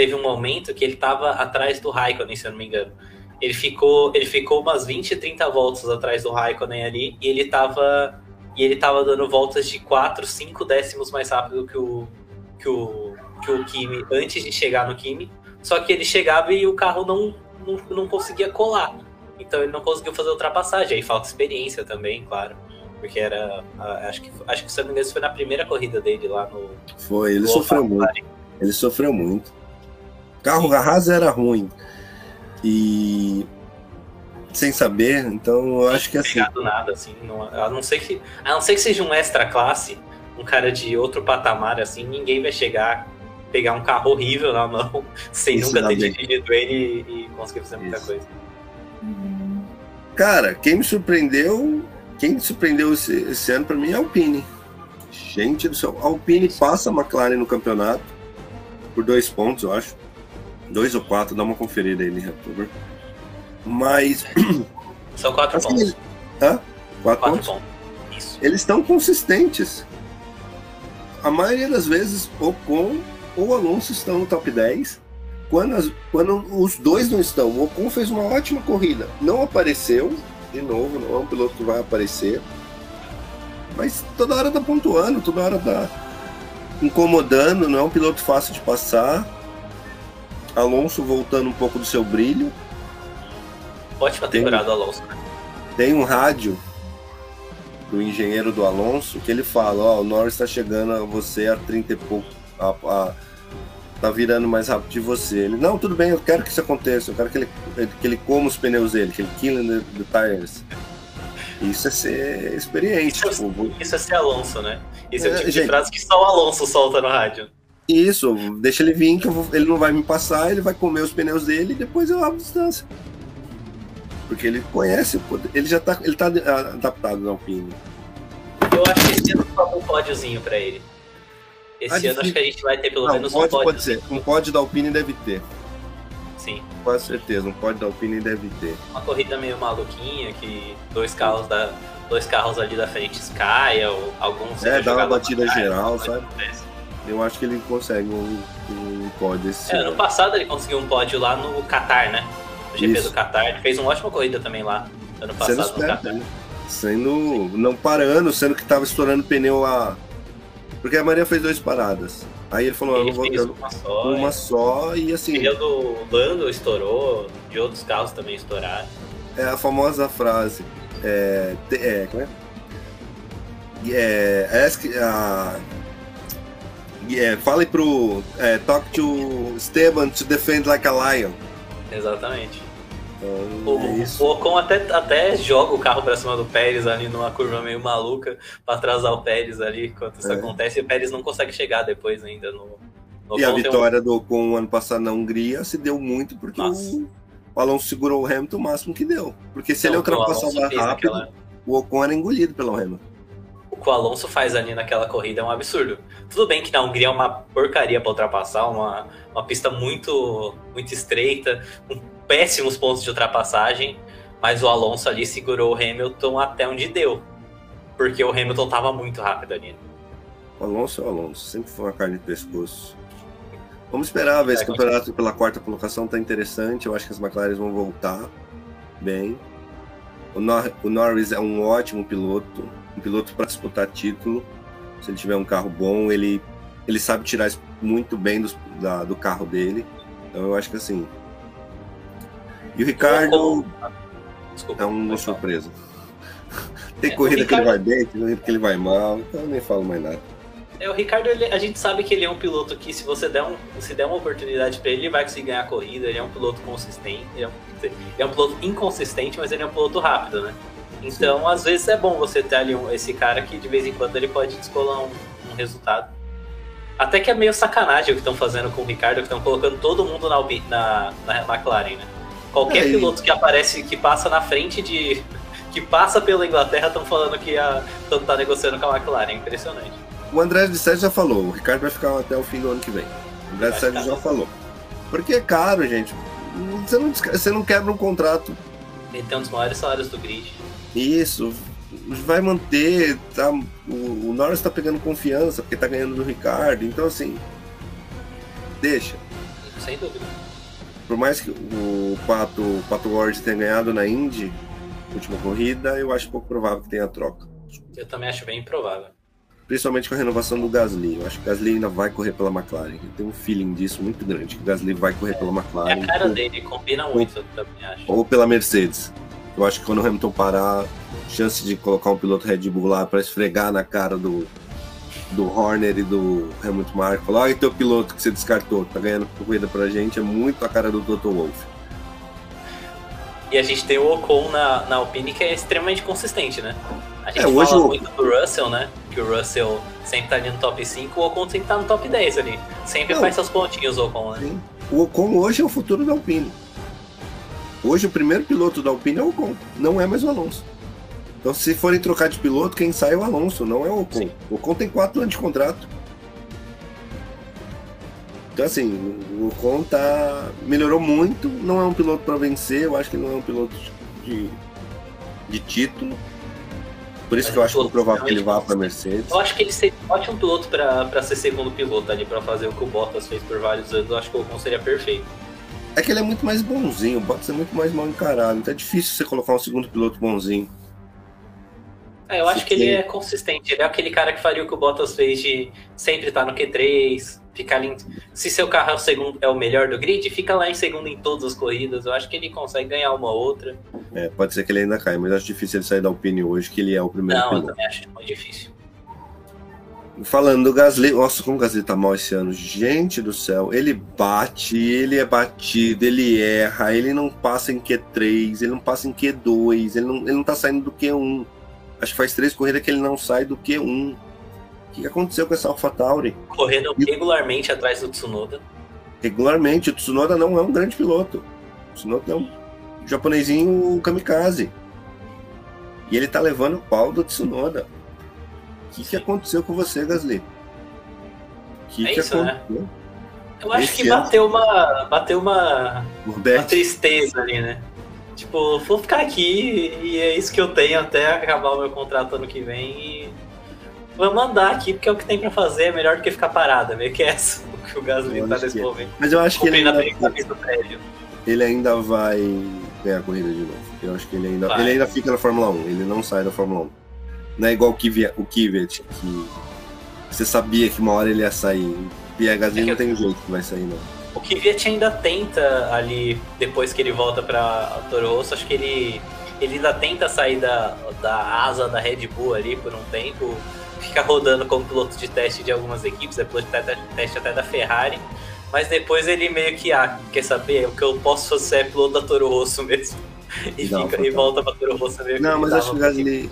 teve um momento que ele estava atrás do Raikkonen, se eu não me engano. ele ficou, ele ficou umas 20, 30 voltas atrás do Raikkonen ali e ele tava e ele tava dando voltas de 4, 5 décimos mais rápido que o que o que o Kimi antes de chegar no Kimi. Só que ele chegava e o carro não, não, não conseguia colar. Então ele não conseguiu fazer ultrapassagem. Aí falta experiência também, claro. Porque era. Acho que, acho que se eu não me engano, foi na primeira corrida dele lá no. Foi, ele sofreu muito. Ele sofreu muito. Carro Haas era ruim. E. Sem saber, então eu acho que assim. Não nada, assim. Não, a, não ser que, a não ser que seja um extra classe, um cara de outro patamar, assim, ninguém vai chegar pegar um carro horrível na mão sem Isso nunca ter dirigido ele e, conseguir fazer muita Isso. coisa. Cara, quem me surpreendeu, quem me surpreendeu esse, esse ano para mim é a Alpine. Gente do céu, a Alpine passa a McLaren no campeonato por dois pontos, eu acho. Dois ou quatro, dá uma conferida aí, por Mas. São quatro assim, pontos. Hã? Quatro, quatro pontos? pontos. Isso. Eles estão consistentes. A maioria das vezes, Ocon ou Alonso estão no top 10. Quando, as, quando os dois não estão, o Ocon fez uma ótima corrida. Não apareceu, de novo, não é um piloto que vai aparecer. Mas toda hora tá pontuando, toda hora tá incomodando, não é um piloto fácil de passar. Alonso voltando um pouco do seu brilho. Ótima temporada do Alonso. Tem um rádio do engenheiro do Alonso que ele fala: Ó, oh, o Norris está chegando a você a 30 e pouco. A, a, tá virando mais rápido de você. Ele, não, tudo bem, eu quero que isso aconteça, eu quero que ele, que ele coma os pneus dele, que ele kill the, the tires. Isso é ser experiente. Isso, tipo, isso é ser Alonso, né? Isso é, é o tipo gente, de frase que só o Alonso solta no rádio. Isso, deixa ele vir, que vou, ele não vai me passar, ele vai comer os pneus dele e depois eu abro distância. Porque ele conhece, ele já tá, ele tá adaptado na Alpine. Eu acho que esse ano falta um pódiozinho pra ele. Esse ano acho que a gente vai ter pelo não, menos um pódio. Pode ser. Um pódio da Alpine deve ter. Sim. Com certeza, um pódio da Alpine deve ter. Uma corrida meio maluquinha, que dois carros da. Dois carros ali da frente caia, ou alguns. É, dá uma batida geral, sabe? Eu acho que ele consegue um, um pódio esse é, ano. ano passado ele conseguiu um pódio lá no Qatar, né? No GP Isso. do Qatar. Ele fez uma ótima corrida também lá. Ano passado Sendo no Qatar. Né? Sendo. Não parando, sendo que tava estourando pneu lá porque a Maria fez duas paradas. Aí ele falou, ele eu vou fez uma só. Uma é. só e assim. O pneu do Lando estourou, de outros carros também estouraram. É a famosa frase. É. é como é? É. Ask, uh, yeah, fale pro. É, talk to Esteban to defend like a lion. Exatamente. Então, o, é o Ocon até, até joga o carro pra cima do Pérez ali numa curva meio maluca pra atrasar o Pérez ali enquanto isso é. acontece e o Pérez não consegue chegar depois ainda no. no e a vitória um... do Ocon ano passado na Hungria se deu muito porque o, o Alonso segurou o Hamilton o máximo que deu. Porque se ele ultrapassava rápido, aquela... o Ocon era engolido pelo Hamilton que o Alonso faz ali naquela corrida é um absurdo. Tudo bem que na Hungria é uma porcaria para ultrapassar, uma, uma pista muito, muito estreita, com péssimos pontos de ultrapassagem, mas o Alonso ali segurou o Hamilton até onde deu, porque o Hamilton estava muito rápido ali. O Alonso é o Alonso, sempre foi uma carne de pescoço. Vamos esperar ver é, esse campeonato pela quarta colocação, tá interessante. Eu acho que as McLaren vão voltar bem. O, Nor o Norris é um ótimo piloto, um piloto para disputar título. Se ele tiver um carro bom, ele, ele sabe tirar muito bem do, da, do carro dele. Então eu acho que assim. E o Ricardo Desculpa, é uma surpresa. Tem é, corrida Ricardo... que ele vai bem, tem corrida que ele vai mal, então eu nem falo mais nada. É, o Ricardo, ele, a gente sabe que ele é um piloto que, se você der, um, se der uma oportunidade para ele, ele vai conseguir ganhar a corrida. Ele é um piloto consistente, ele é um, ele é um piloto inconsistente, mas ele é um piloto rápido, né? Então, às vezes é bom você ter ali um, esse cara que de vez em quando ele pode descolar um, um resultado. Até que é meio sacanagem o que estão fazendo com o Ricardo, que estão colocando todo mundo na, na, na McLaren, né? Qualquer é, piloto que aparece, que passa na frente de. que passa pela Inglaterra, estão falando que a, tá negociando com a McLaren. Impressionante. O André de Sérgio já falou, o Ricardo vai ficar até o fim do ano que vem. O André de Sérgio já falou. Porque é caro, gente. Você não, você não quebra um contrato. Ele tem um dos maiores salários do grid. Isso, vai manter, tá, o, o Norris tá pegando confiança porque tá ganhando do Ricardo, então assim, deixa. Sem dúvida. por mais que o Pato, o Pato Ward tenha ganhado na Indy, última corrida, eu acho pouco provável que tenha troca. Eu também acho bem improvável. Principalmente com a renovação do Gasly. Eu acho que o Gasly ainda vai correr pela McLaren. Eu tenho um feeling disso muito grande, que o Gasly vai correr pela McLaren. É a cara dele, combina muito, eu também acho. Ou pela Mercedes. Eu acho que quando o Hamilton parar, chance de colocar um piloto Red Bull lá para esfregar na cara do, do Horner e do Helmut Marko. Falar, olha teu piloto que você descartou, tá ganhando corrida pra gente, é muito a cara do Toto Wolff. E a gente tem o Ocon na, na Alpine que é extremamente consistente, né? A gente É, hoje fala o- muito do Russell, né? Que o Russell sempre tá ali no top 5, o Ocon sempre tá no top 10 ali. Sempre Não. faz seus pontinhos o Ocon, né? Sim. O Ocon hoje é o futuro da Alpine. Hoje o primeiro piloto da Alpine é o Ocon, não é mais o Alonso. Então se forem trocar de piloto, quem sai é o Alonso, não é o Ocon. Sim. O Ocon tem quatro anos de contrato. Então assim, o Ocon tá melhorou muito, não é um piloto para vencer, eu acho que não é um piloto de, de título. Por isso que eu é acho piloto provável que ele vá para Mercedes. Eu acho que ele seria um ótimo piloto pra ser segundo piloto ali, pra fazer o que o Bottas fez por vários anos. Eu acho que o Ocon seria perfeito. É que ele é muito mais bonzinho, o Bottas é muito mais mal encarado, então é difícil você colocar um segundo piloto bonzinho. É, eu acho que ele é consistente. Ele é aquele cara que faria o que o Bottas fez de sempre estar no Q3, ficar ali. em- Se seu carro é o segundo, é o melhor do grid, fica lá em segundo em todas as corridas. Eu acho que ele consegue ganhar uma ou outra. É, pode ser que ele ainda caia, mas acho difícil ele sair da Alpine hoje, que ele é o primeiro Não, eu piloto. também acho muito difícil. Falando do Gasly, nossa, como o Gasly tá mal esse ano. Gente do céu, ele bate, ele é batido, ele erra, ele não passa em Q3, ele não passa em Q2, ele não, ele não tá saindo do Q1. Acho que faz três corridas que ele não sai do Q1. O que aconteceu com essa AlphaTauri? Correndo regularmente atrás do Tsunoda. regularmente. O Tsunoda não é um grande piloto. O Tsunoda é um japonesinho kamikaze. E ele tá levando o pau do Tsunoda. O que, que aconteceu com você, Gasly? O que, É que isso, né? aconteceu? Eu acho Esse que ano- bateu uma. Bateu uma. Uma tristeza ali, né? Tipo, vou ficar aqui e é isso que eu tenho até acabar o meu contrato ano que vem e vamos andar aqui porque é o que tem pra fazer, é melhor do que ficar parado, é meio que essa o que o Gasly tá nesse que é. mas eu acho que ele ainda, prédio. ele ainda vai ganhar a corrida de novo. Eu acho que ele ainda, Vai. ele ainda fica na Fórmula 1, ele não sai da Fórmula 1. Não é igual o Kvyat, o Kvyat que você sabia que uma hora ele ia sair. Pierre Gasly É não eu- tem jeito que vai sair, não. O Kvyat ainda tenta ali, depois que ele volta pra Toro Rosso, acho que ele, ele ainda tenta sair da, da asa da Red Bull ali por um tempo, fica rodando como piloto de teste de algumas equipes, é piloto de te- teste até da Ferrari, mas depois ele meio que, ah, quer saber, o que eu posso fazer é piloto da Toro Rosso mesmo. E, Não, fica, e volta pra Toro Rosso meio Não, mas acho que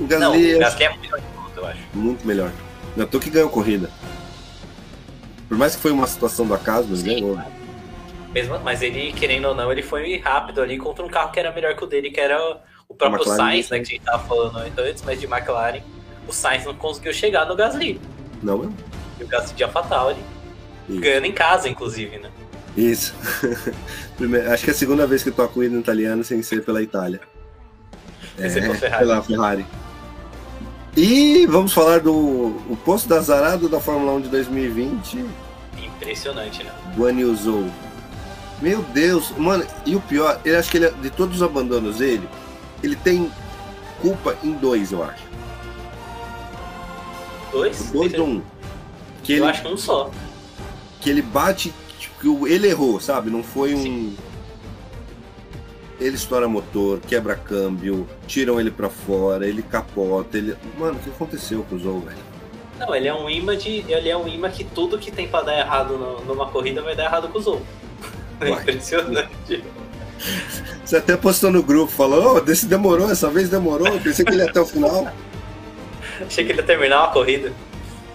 o Gasly. O Não, o é Gasly é muito melhor de eu acho. muito melhor. Não tô que ganhou corrida. Por mais que foi uma situação do acaso, mas Sim, ganhou. Mesmo, mas ele, querendo ou não, ele foi rápido ali contra um carro que era melhor que o dele, que era o próprio Sainz, né, que a gente tava falando antes, mas de McLaren. O Sainz não conseguiu chegar no Gasly. Não mesmo? E o Gasly de AlphaTauri, Isso. ganhando em casa, inclusive, né? Isso. Primeiro- acho que é a segunda vez que eu toco hino italiano sem ser pela Itália. Sem ser pela Ferrari. Pela Ferrari. E vamos falar do o posto da Zarado da Fórmula 1 de 2020. Impressionante, né? Guan Yu Zhou. Meu Deus, mano, e o pior, eu acho que ele, de todos os abandonos dele, ele tem culpa em dois, eu acho. Dois? Dois ou um. Que Eu ele, acho que um só. que ele bate, tipo, que o- ele errou, sabe? Não foi um. Ele estoura motor, quebra câmbio, tiram ele pra fora, ele capota, ele. Mano, o que aconteceu com o Zou, velho? Não, ele é um imã de. Ele é um imã que tudo que tem pra dar errado no- numa corrida vai dar errado com o Zou. É impressionante. Você até postou no grupo, falou, oh, desse demorou, essa vez demorou, eu pensei que ele ia até o final. Achei que ele ia terminar uma corrida.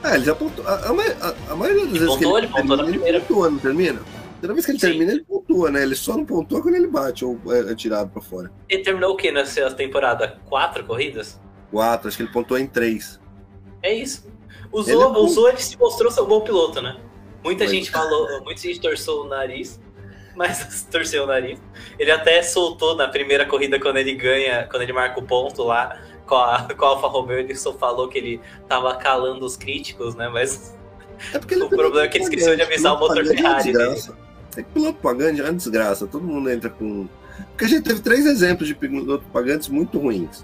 Ah, ele já pontuou. A, a a- a maioria das vezes pontuou, que ele, ele pontuou na termina, primeira. ele pontua, não termina? Toda vez que ele Sim. termina, ele pontua, né? Ele só não pontua quando ele bate ou é, é tirado pra fora. Ele terminou o quê nessa temporada? Quatro corridas? Quatro, acho que ele pontuou em três. É isso. O Ele é ele se mostrou ser um bom piloto, né? Muita gente falou, muita gente torceu o nariz, mas torceu o nariz. Ele até soltou na primeira corrida quando ele ganha, quando ele marca o ponto lá com a, com a Alfa Romeo, ele só falou que ele tava calando os críticos, né? Mas É O problema é que ele esqueceu de avisar o motor Ferrari desgraça. É que piloto pagante é uma desgraça, todo mundo entra com. Porque a gente teve três exemplos de piloto pagantes muito ruins.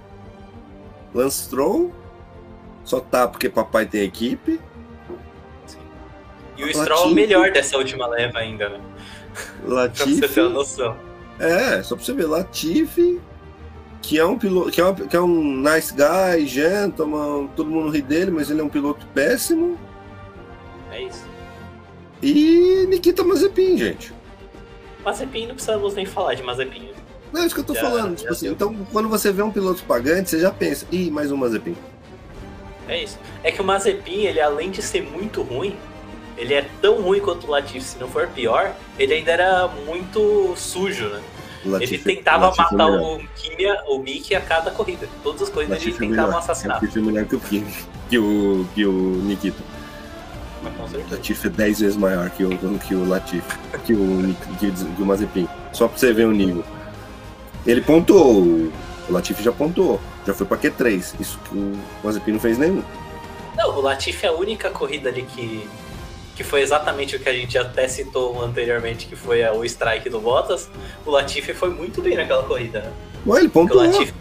Lance Stroll, só tá porque papai tem equipe. Sim. E o Stroll é o melhor dessa última leva ainda, né? Latifi. pra você ter uma noção. É, só pra você ver, Latifi, que é um piloto, que é, um, que é um nice guy, gentleman, todo mundo ri dele, mas ele é um piloto péssimo. É isso. E Nikita Mazepin, gente. Mazepin não precisamos nem falar de Mazepin. Não, é isso que eu tô Já- falando. Tipo assim, então, quando você vê um piloto pagante, você já pensa, ih, mais um Mazepin. É isso. É que o Mazepin, ele além de ser muito ruim, ele é tão ruim quanto o Latifi, se não for pior, ele ainda era muito sujo, né? O Latifi- ele tentava Latifi é matar o Kimia, o Mickey a cada corrida. Todas as ele Latifi é tentava melhor. assassinar. Latifi é melhor que o Kim, que o, que o Nikita. Mas com O certeza. Latifi é 10 vezes maior que o, que o Latifi, que o, que, o- que o Mazepin. Só pra você ver o nível. Ele pontuou, o Latifi já pontuou, já foi pra Q3. Isso que o Mazepin não fez nenhum. Não, o Latifi é a única corrida ali que, que foi exatamente o que a gente até citou anteriormente, que foi o strike do Bottas. O Latifi foi muito bem naquela corrida, né? Ué, ele Porque o pontuou. Latifi,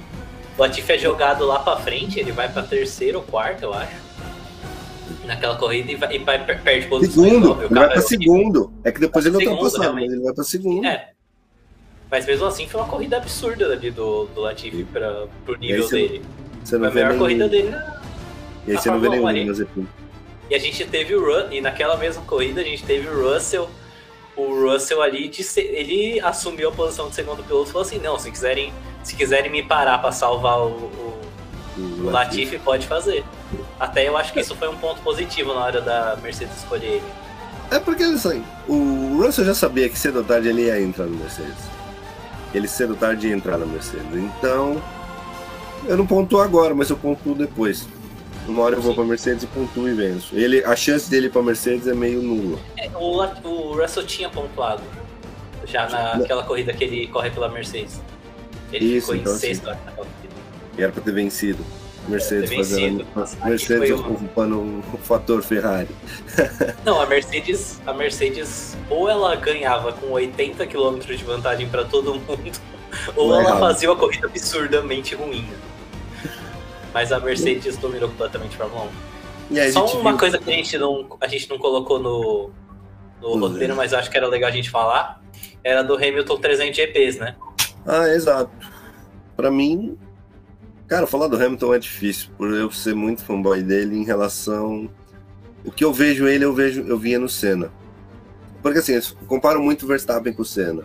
o Latifi é jogado lá pra frente, ele vai pra terceiro ou quarto, eu acho. Naquela corrida e, vai, e vai, per- perde posição. Segundo, ele vai pra segundo. É que depois ele Segundo, ultrapassou, realmente. mas ele vai pra segundo. É. Mas mesmo assim foi uma corrida absurda ali do, do Latifi pra, pro nível você- dele. Você Foi não a vê melhor corrida dele na, E aí na você não vê nenhum um ali. Mazepin. E a gente teve o Ru e naquela mesma corrida a gente teve o Russell. O Russell ali de se- ele assumiu a posição de segundo piloto e falou assim: não, se quiserem, se quiserem me parar pra salvar o, o- O o Latifi, pode fazer. Até eu acho que isso foi um ponto positivo na hora da Mercedes escolher ele. É porque assim, o Russell já sabia que cedo ou tarde ele ia entrar no Mercedes. Ele cedo ou tarde ia entrar na Mercedes. Então, eu não pontuo agora, mas eu pontuo depois. Uma hora eu vou pra Mercedes e pontuo e venço. Ele, a chance dele ir pra Mercedes é meio nula. É, o, o Russell tinha pontuado já naquela corrida que ele corre pela Mercedes. Ele Isso, ficou então, em assim, sexto corrida. E era pra ter vencido. Mercedes fazendo. Mercedes ocupando o fator Ferrari. Não, a Mercedes, a Mercedes ou ela ganhava com 80 km de vantagem pra todo mundo, ou Ou ela errava. fazia uma corrida absurdamente ruim. Mas a Mercedes dominou completamente a Fórmula E aí 1. a Só uma viu- coisa que a gente não, a gente não colocou no, no roteiro, mas acho que era legal a gente falar, era do Hamilton 300 GPs, né? Ah, exato. Pra mim, cara, falar do Hamilton é difícil, por eu ser muito fanboy dele em relação. O que eu vejo ele, eu vejo, eu via no Senna. Porque assim, eu comparo muito o Verstappen com o Senna.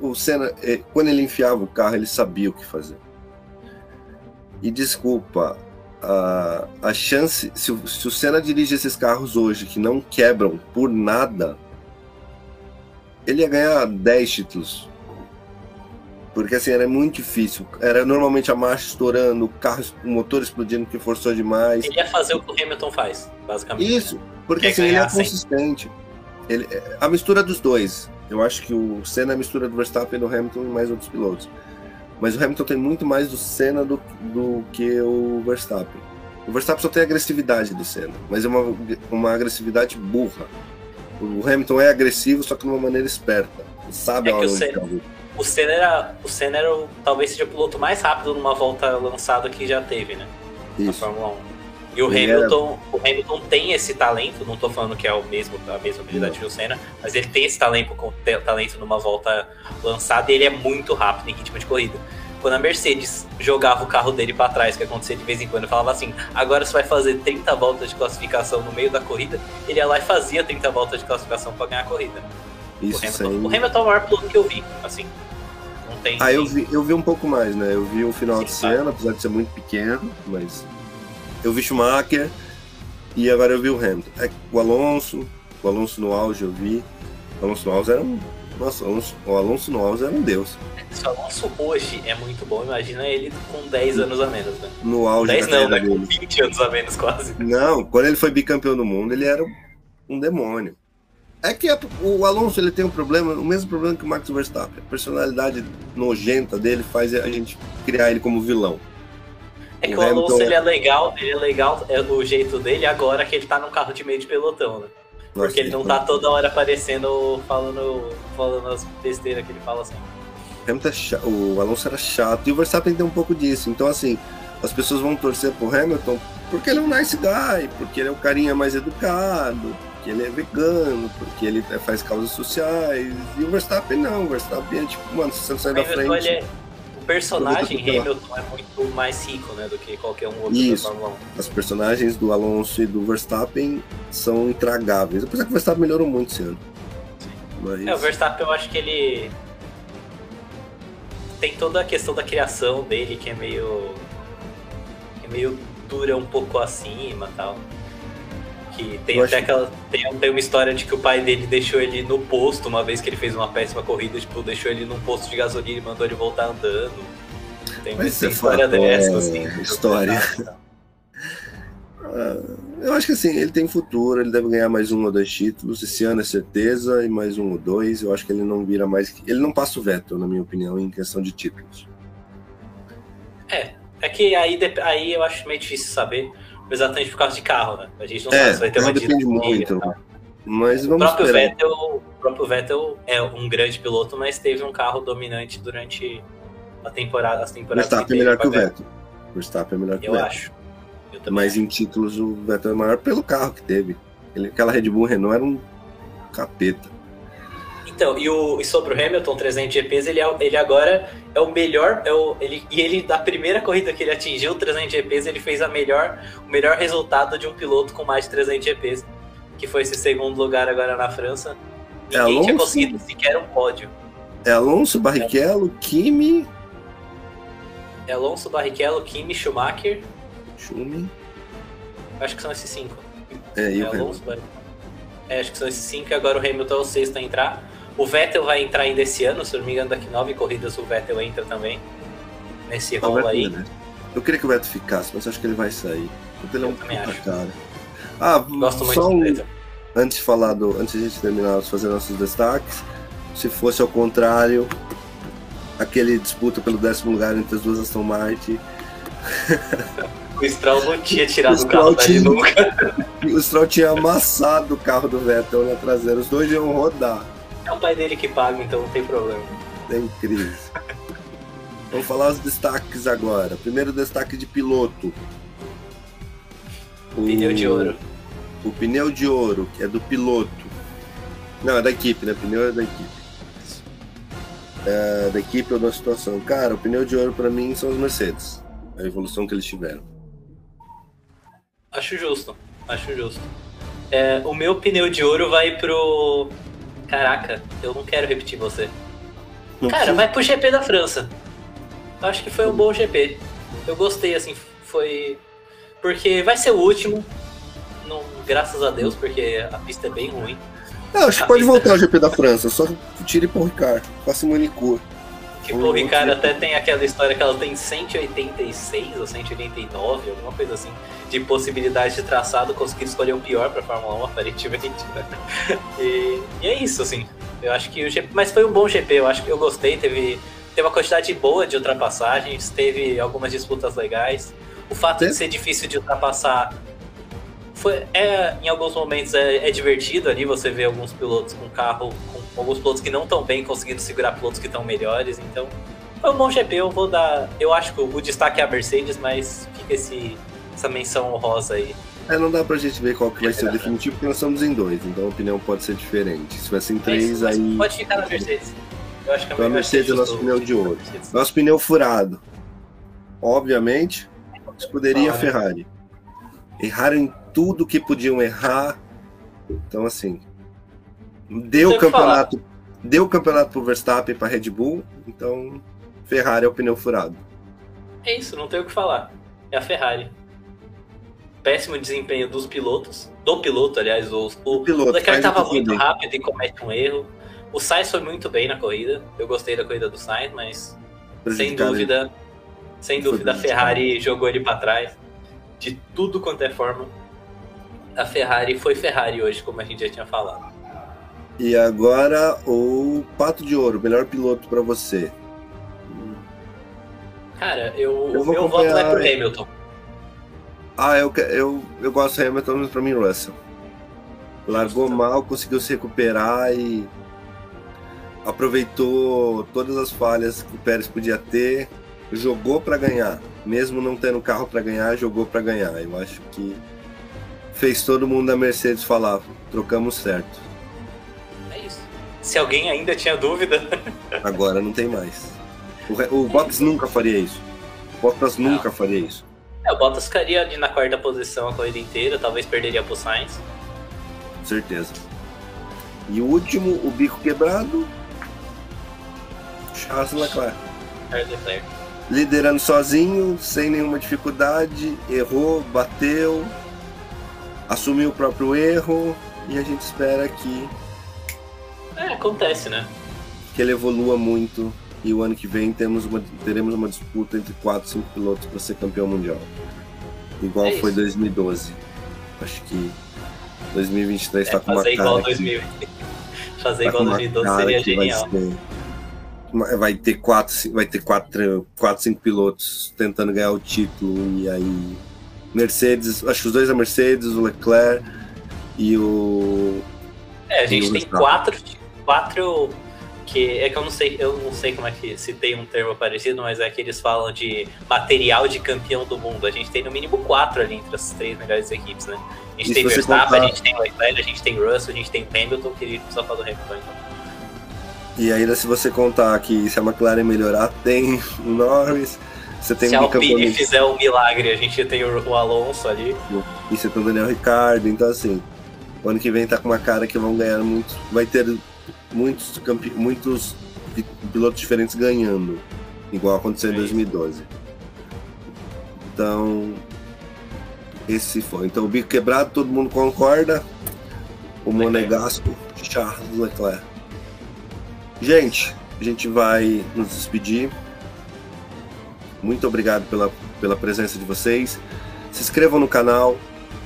O Senna, eh, quando ele enfiava o carro, ele sabia o que fazer. E desculpa, a, a chance, se, se o Senna dirige esses carros hoje que não quebram por nada, ele ia ganhar 10 títulos. Porque assim, era muito difícil. Era normalmente a marcha estourando, o carro, o motor explodindo porque forçou demais. Ele ia fazer o que o Hamilton faz, basicamente. Isso, porque Quer assim, ele é sempre. consistente. Ele, a mistura dos dois. Eu acho que o Senna é a mistura do Verstappen, do Hamilton e mais outros pilotos. Mas o Hamilton tem muito mais do Senna do, do que o Verstappen. O Verstappen só tem a agressividade do Senna, mas é uma, uma agressividade burra. O Hamilton é agressivo, só que de uma maneira esperta. Sabe É que Senna- tá o- Senna, era, o Senna era o- talvez seja o piloto mais rápido numa volta lançada que já teve, né? Na Isso. Fórmula 1. E o Ele Hamilton, o Hamilton tem esse talento, não tô falando que é o mesmo, a mesma habilidade que o Senna, mas ele tem esse talento, talento numa volta lançada e ele é muito rápido em ritmo de corrida. Quando a Mercedes jogava o carro dele pra trás, que acontecia de vez em quando, falava assim: agora você vai fazer 30 voltas de classificação no meio da corrida, ele ia lá e fazia 30 voltas de classificação pra ganhar a corrida. Isso o, Hamilton, sem... o Hamilton é o maior piloto que eu vi, assim. Não tem. Ah, eu vi, eu vi um pouco mais, né? Eu vi o final Sim, de claro. cena, apesar de ser muito pequeno, mas eu vi Schumacher e agora eu vi o Hamilton. É, o Alonso, o Alonso no auge eu vi. O Alonso no auge era um. Nossa, o Alonso, o Alonso no auge era um deus. Se o Alonso hoje é muito bom, imagina ele com 10 anos a menos, né? No auge 10 da não, né? Com dele. 20 anos a menos quase. Não, quando ele foi bicampeão do mundo, ele era um demônio. É que a- o Alonso ele tem um problema, o mesmo problema que o Max Verstappen. A personalidade nojenta dele faz a gente criar ele como vilão. É que O o Alonso Hamilton- ele é legal, ele é legal é o jeito dele agora que ele tá num carro de meio de pelotão, né? Porque ele não tá toda hora aparecendo falando, falando as besteiras que ele fala assim. Hamilton é o Alonso era chato e o Verstappen tem um pouco disso. Então, assim, as pessoas vão torcer pro Hamilton porque ele é um nice guy, porque ele é o carinha mais educado, porque ele é vegano, porque ele faz causas sociais. E o Verstappen não. O Verstappen é tipo, mano, se você não sair da frente. é- o personagem que Hamilton é muito mais rico, né, do que qualquer um outro Isso. da Fórmula 1. As personagens do Alonso e do Verstappen são intragáveis. Apesar que o Verstappen melhorou muito esse ano. Mas... É, o Verstappen eu acho que ele tem toda a questão da criação dele que é meio que é meio dura um pouco acima e tal. Que tem Eu até acho- aquela tem, tem uma história de que o pai dele deixou ele no posto uma vez que ele fez uma péssima corrida, tipo, deixou ele num posto de gasolina e mandou ele voltar andando. Tem uma é história fato, dessa, é, assim. história. Ah, eu acho que assim, ele tem futuro, ele deve ganhar mais um ou dois títulos. Esse ano é certeza, e mais um ou dois. Eu acho que ele não vira mais. Ele não passa o Vettel, na minha opinião, em questão de títulos. É que aí, aí eu acho meio difícil saber, exatamente por causa de carro, né? A gente não sabe É, se vai ter uma depende muito. Mas O vamos próprio, esperar. Vettel, o próprio Vettel é um grande piloto, mas teve um carro dominante durante a temporada, as temporadas Verstappen é melhor que o Vettel. Verstappen é melhor que o Eu Vettel. acho. Eu também Mas acho. em títulos o Vettel é maior pelo carro que teve. Ele, aquela Red Bull Renault era um capeta. Então, e, o, e sobre o Hamilton 300 GPs, ele, é, ele agora é o melhor. É o, ele, e ele, da primeira corrida que ele atingiu 300 GPs, ele fez a melhor, o melhor resultado de um piloto com mais de 300 GPs, que foi esse segundo lugar agora na França. É Ninguém tinha Alonso? conseguido sequer um pódio. É Alonso, Barrichello, Kimi, É Alonso, Barrichello, Kimi, Schumacher. Schumi. Acho que são esses cinco. É, e É. Alonso, Barrichello. É, acho que são esses cinco e agora o Hamilton é o sexto a entrar. O Vettel vai entrar ainda esse ano, se eu não me engano, daqui nove corridas o Vettel entra também. Nesse o rolo Vettel, aí. né? Eu queria que o Vettel ficasse, mas acho que ele vai sair. Porque ele é um puta cara. Ah, Gosto muito só um, antes de falar do. Antes de a gente terminar de fazer nossos destaques, se fosse ao contrário, aquele disputa pelo décimo lugar entre as duas Aston Martin. O Stroll não tinha tirado O o carro tinha- nunca. O Stroll tinha amassado o carro do Vettel na traseira. Os dois iam rodar. É o pai dele que paga, então não tem problema. Tem crise. Vamos falar os destaques agora. Primeiro destaque de piloto. O- Pneu de ouro. O pneu de ouro, que é do piloto. Não, é da equipe, né? Pneu é da equipe. É da equipe ou da situação. Cara, o pneu de ouro pra mim são os Mercedes. A evolução que eles tiveram. Acho justo. Acho justo. É, o meu pneu de ouro vai pro. Caraca, eu não quero repetir você. Não Cara, precisa- vai pro GP da França. Acho que foi um bom GP. Eu gostei, assim, foi. Porque vai ser o último. Não, graças a Deus, porque a pista é bem ruim. Não, acho que pode pista- voltar ao GP da França. Só tire pro Ricardo. Faça manicure. Tipo, o Ricardo muito até tem aquela história que ela tem 186 ou 189, alguma coisa assim, de possibilidade de traçado, conseguir escolher o pior pra Fórmula 1, aparentemente. né? E, e é isso, assim. Eu acho que o GP. Mas foi um bom GP, eu acho que eu gostei, teve, teve uma quantidade boa de ultrapassagens, teve algumas disputas legais. O fato de ser difícil de ultrapassar. Foi, é, em alguns momentos é, é divertido ali você ver alguns pilotos com carro, com alguns pilotos que não estão bem conseguindo segurar pilotos que estão melhores, então foi um bom GP, eu vou dar. Eu acho que o, o destaque é a Mercedes, mas fica esse, essa menção honrosa aí. É, não dá pra gente ver qual que vai ser o definitivo, porque nós estamos em dois, então a opinião pode ser diferente. Se tivesse em três, Mas- aí. Pode ficar na Mercedes. Eu acho que Então a Mercedes é nosso pneu de ouro. Nosso pneu furado. Obviamente, escuderia Ah, é. Ferrari. Erraram em tudo que podiam errar. Então, assim. Deu o campeonato. Deu o campeonato pro Verstappen pra Red Bull. Então, Ferrari é o pneu furado. É isso, não tem o que falar. É a Ferrari. Péssimo desempenho dos pilotos. Do piloto, aliás. O, o, piloto, o Leclerc estava muito rápido e comete um erro. O Sainz foi muito bem na corrida. Eu gostei da corrida do Sainz, mas sem dúvida, sem dúvida a. Ferrari jogou ele para trás. De tudo quanto é forma. A Ferrari foi Ferrari hoje, como a gente já tinha falado. E agora o Pato de Ouro, melhor piloto pra você. Cara, eu, Eu o meu voto vai pro Hamilton. Ah, eu, eu, eu gosto do Hamilton, mas pra mim Russell. Largou mal, conseguiu se recuperar e aproveitou todas as falhas que o Pérez podia ter, jogou para ganhar, mesmo não tendo carro para ganhar, jogou para ganhar. Eu acho que fez todo mundo da Mercedes falar, trocamos certo. É isso. Se alguém ainda tinha dúvida. Agora não tem mais. O, o Bottas nunca faria isso. O Bottas não. nunca faria isso. É, o Bottas ficaria ali na quarta posição a corrida inteira, talvez perderia pro Sainz. Certeza. E o último, o bico quebrado, Charles Leclerc. Charles Leclerc. Liderando sozinho, sem nenhuma dificuldade, errou, bateu, assumiu o próprio erro e a gente espera que. É, acontece, né? Que ele evolua muito e o ano que vem temos uma, teremos uma disputa entre 4 5 pilotos para ser campeão mundial. Igual é foi 2012. Acho que 2023 está é, com uma cara. Igual 2000. fazer tá igual 2012 seria genial. Vai ser vai ter quatro, vai ter quatro, quatro, cinco pilotos tentando ganhar o título e aí Mercedes, acho que os dois é Mercedes, o Leclerc e o É, a gente tem quatro, quatro que é que eu não sei, eu não sei como é que se tem um termo parecido, mas é que eles falam de material de campeão do mundo. A gente tem no mínimo quatro ali entre as três melhores equipes, né? A gente e tem Verstappen, contar... a gente tem Leclerc, a gente tem Russell, a gente tem Hamilton, que só fala do Hamilton então. E ainda se você contar que se a McLaren melhorar, tem Norris, você tem se a Alpine fizer um milagre, a gente tem o, Alonso ali. E você tem o Daniel Ricciardo, então assim, o ano que vem tá com uma cara que vão ganhar muito, vai ter muitos, campe... muitos pilotos diferentes ganhando, igual aconteceu em 2012. Então, esse foi. Então, o bico quebrado, todo mundo concorda. O Monegasco, Charles Leclerc. Gente, a gente vai nos despedir. Muito obrigado pela, pela presença de vocês. Se inscrevam no canal,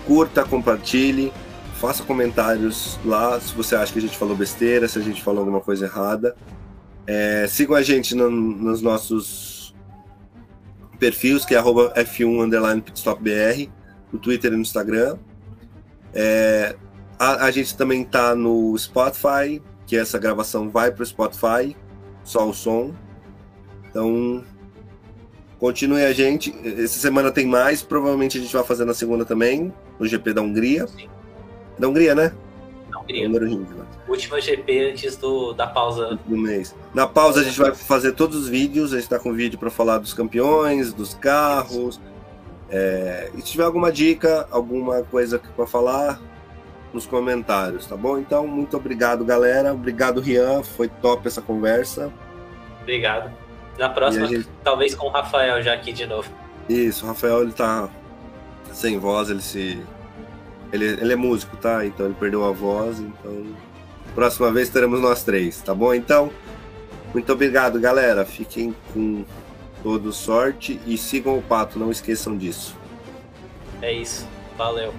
curta, compartilhe, faça comentários lá se você acha que a gente falou besteira, se a gente falou alguma coisa errada. É, sigam a gente no, nos nossos perfis, que é F1 pitstopbr, no Twitter e no Instagram. É, a, a gente também está no Spotify, que essa gravação vai para o Spotify, só o som. Então, continue a gente. Essa semana tem mais, provavelmente a gente vai fazer na segunda também, no GP da Hungria. Sim. Da Hungria, né? Da Hungria. Né? Última GP antes do, da pausa. Do mês. Na pausa a gente vai fazer todos os vídeos, a gente está com vídeo para falar dos campeões, dos carros. É, e se tiver alguma dica, alguma coisa para falar, nos comentários, tá bom? Então, muito obrigado, galera. Obrigado, Rian. Foi top essa conversa. Obrigado. Na próxima, gente... talvez com o Rafael já aqui de novo. Isso, o Rafael ele tá sem voz, ele se. Ele, ele é músico, tá? Então ele perdeu a voz. Então, próxima vez teremos nós três, tá bom? Então, muito obrigado, galera. Fiquem com todo sorte e sigam o pato, não esqueçam disso. É isso. Valeu.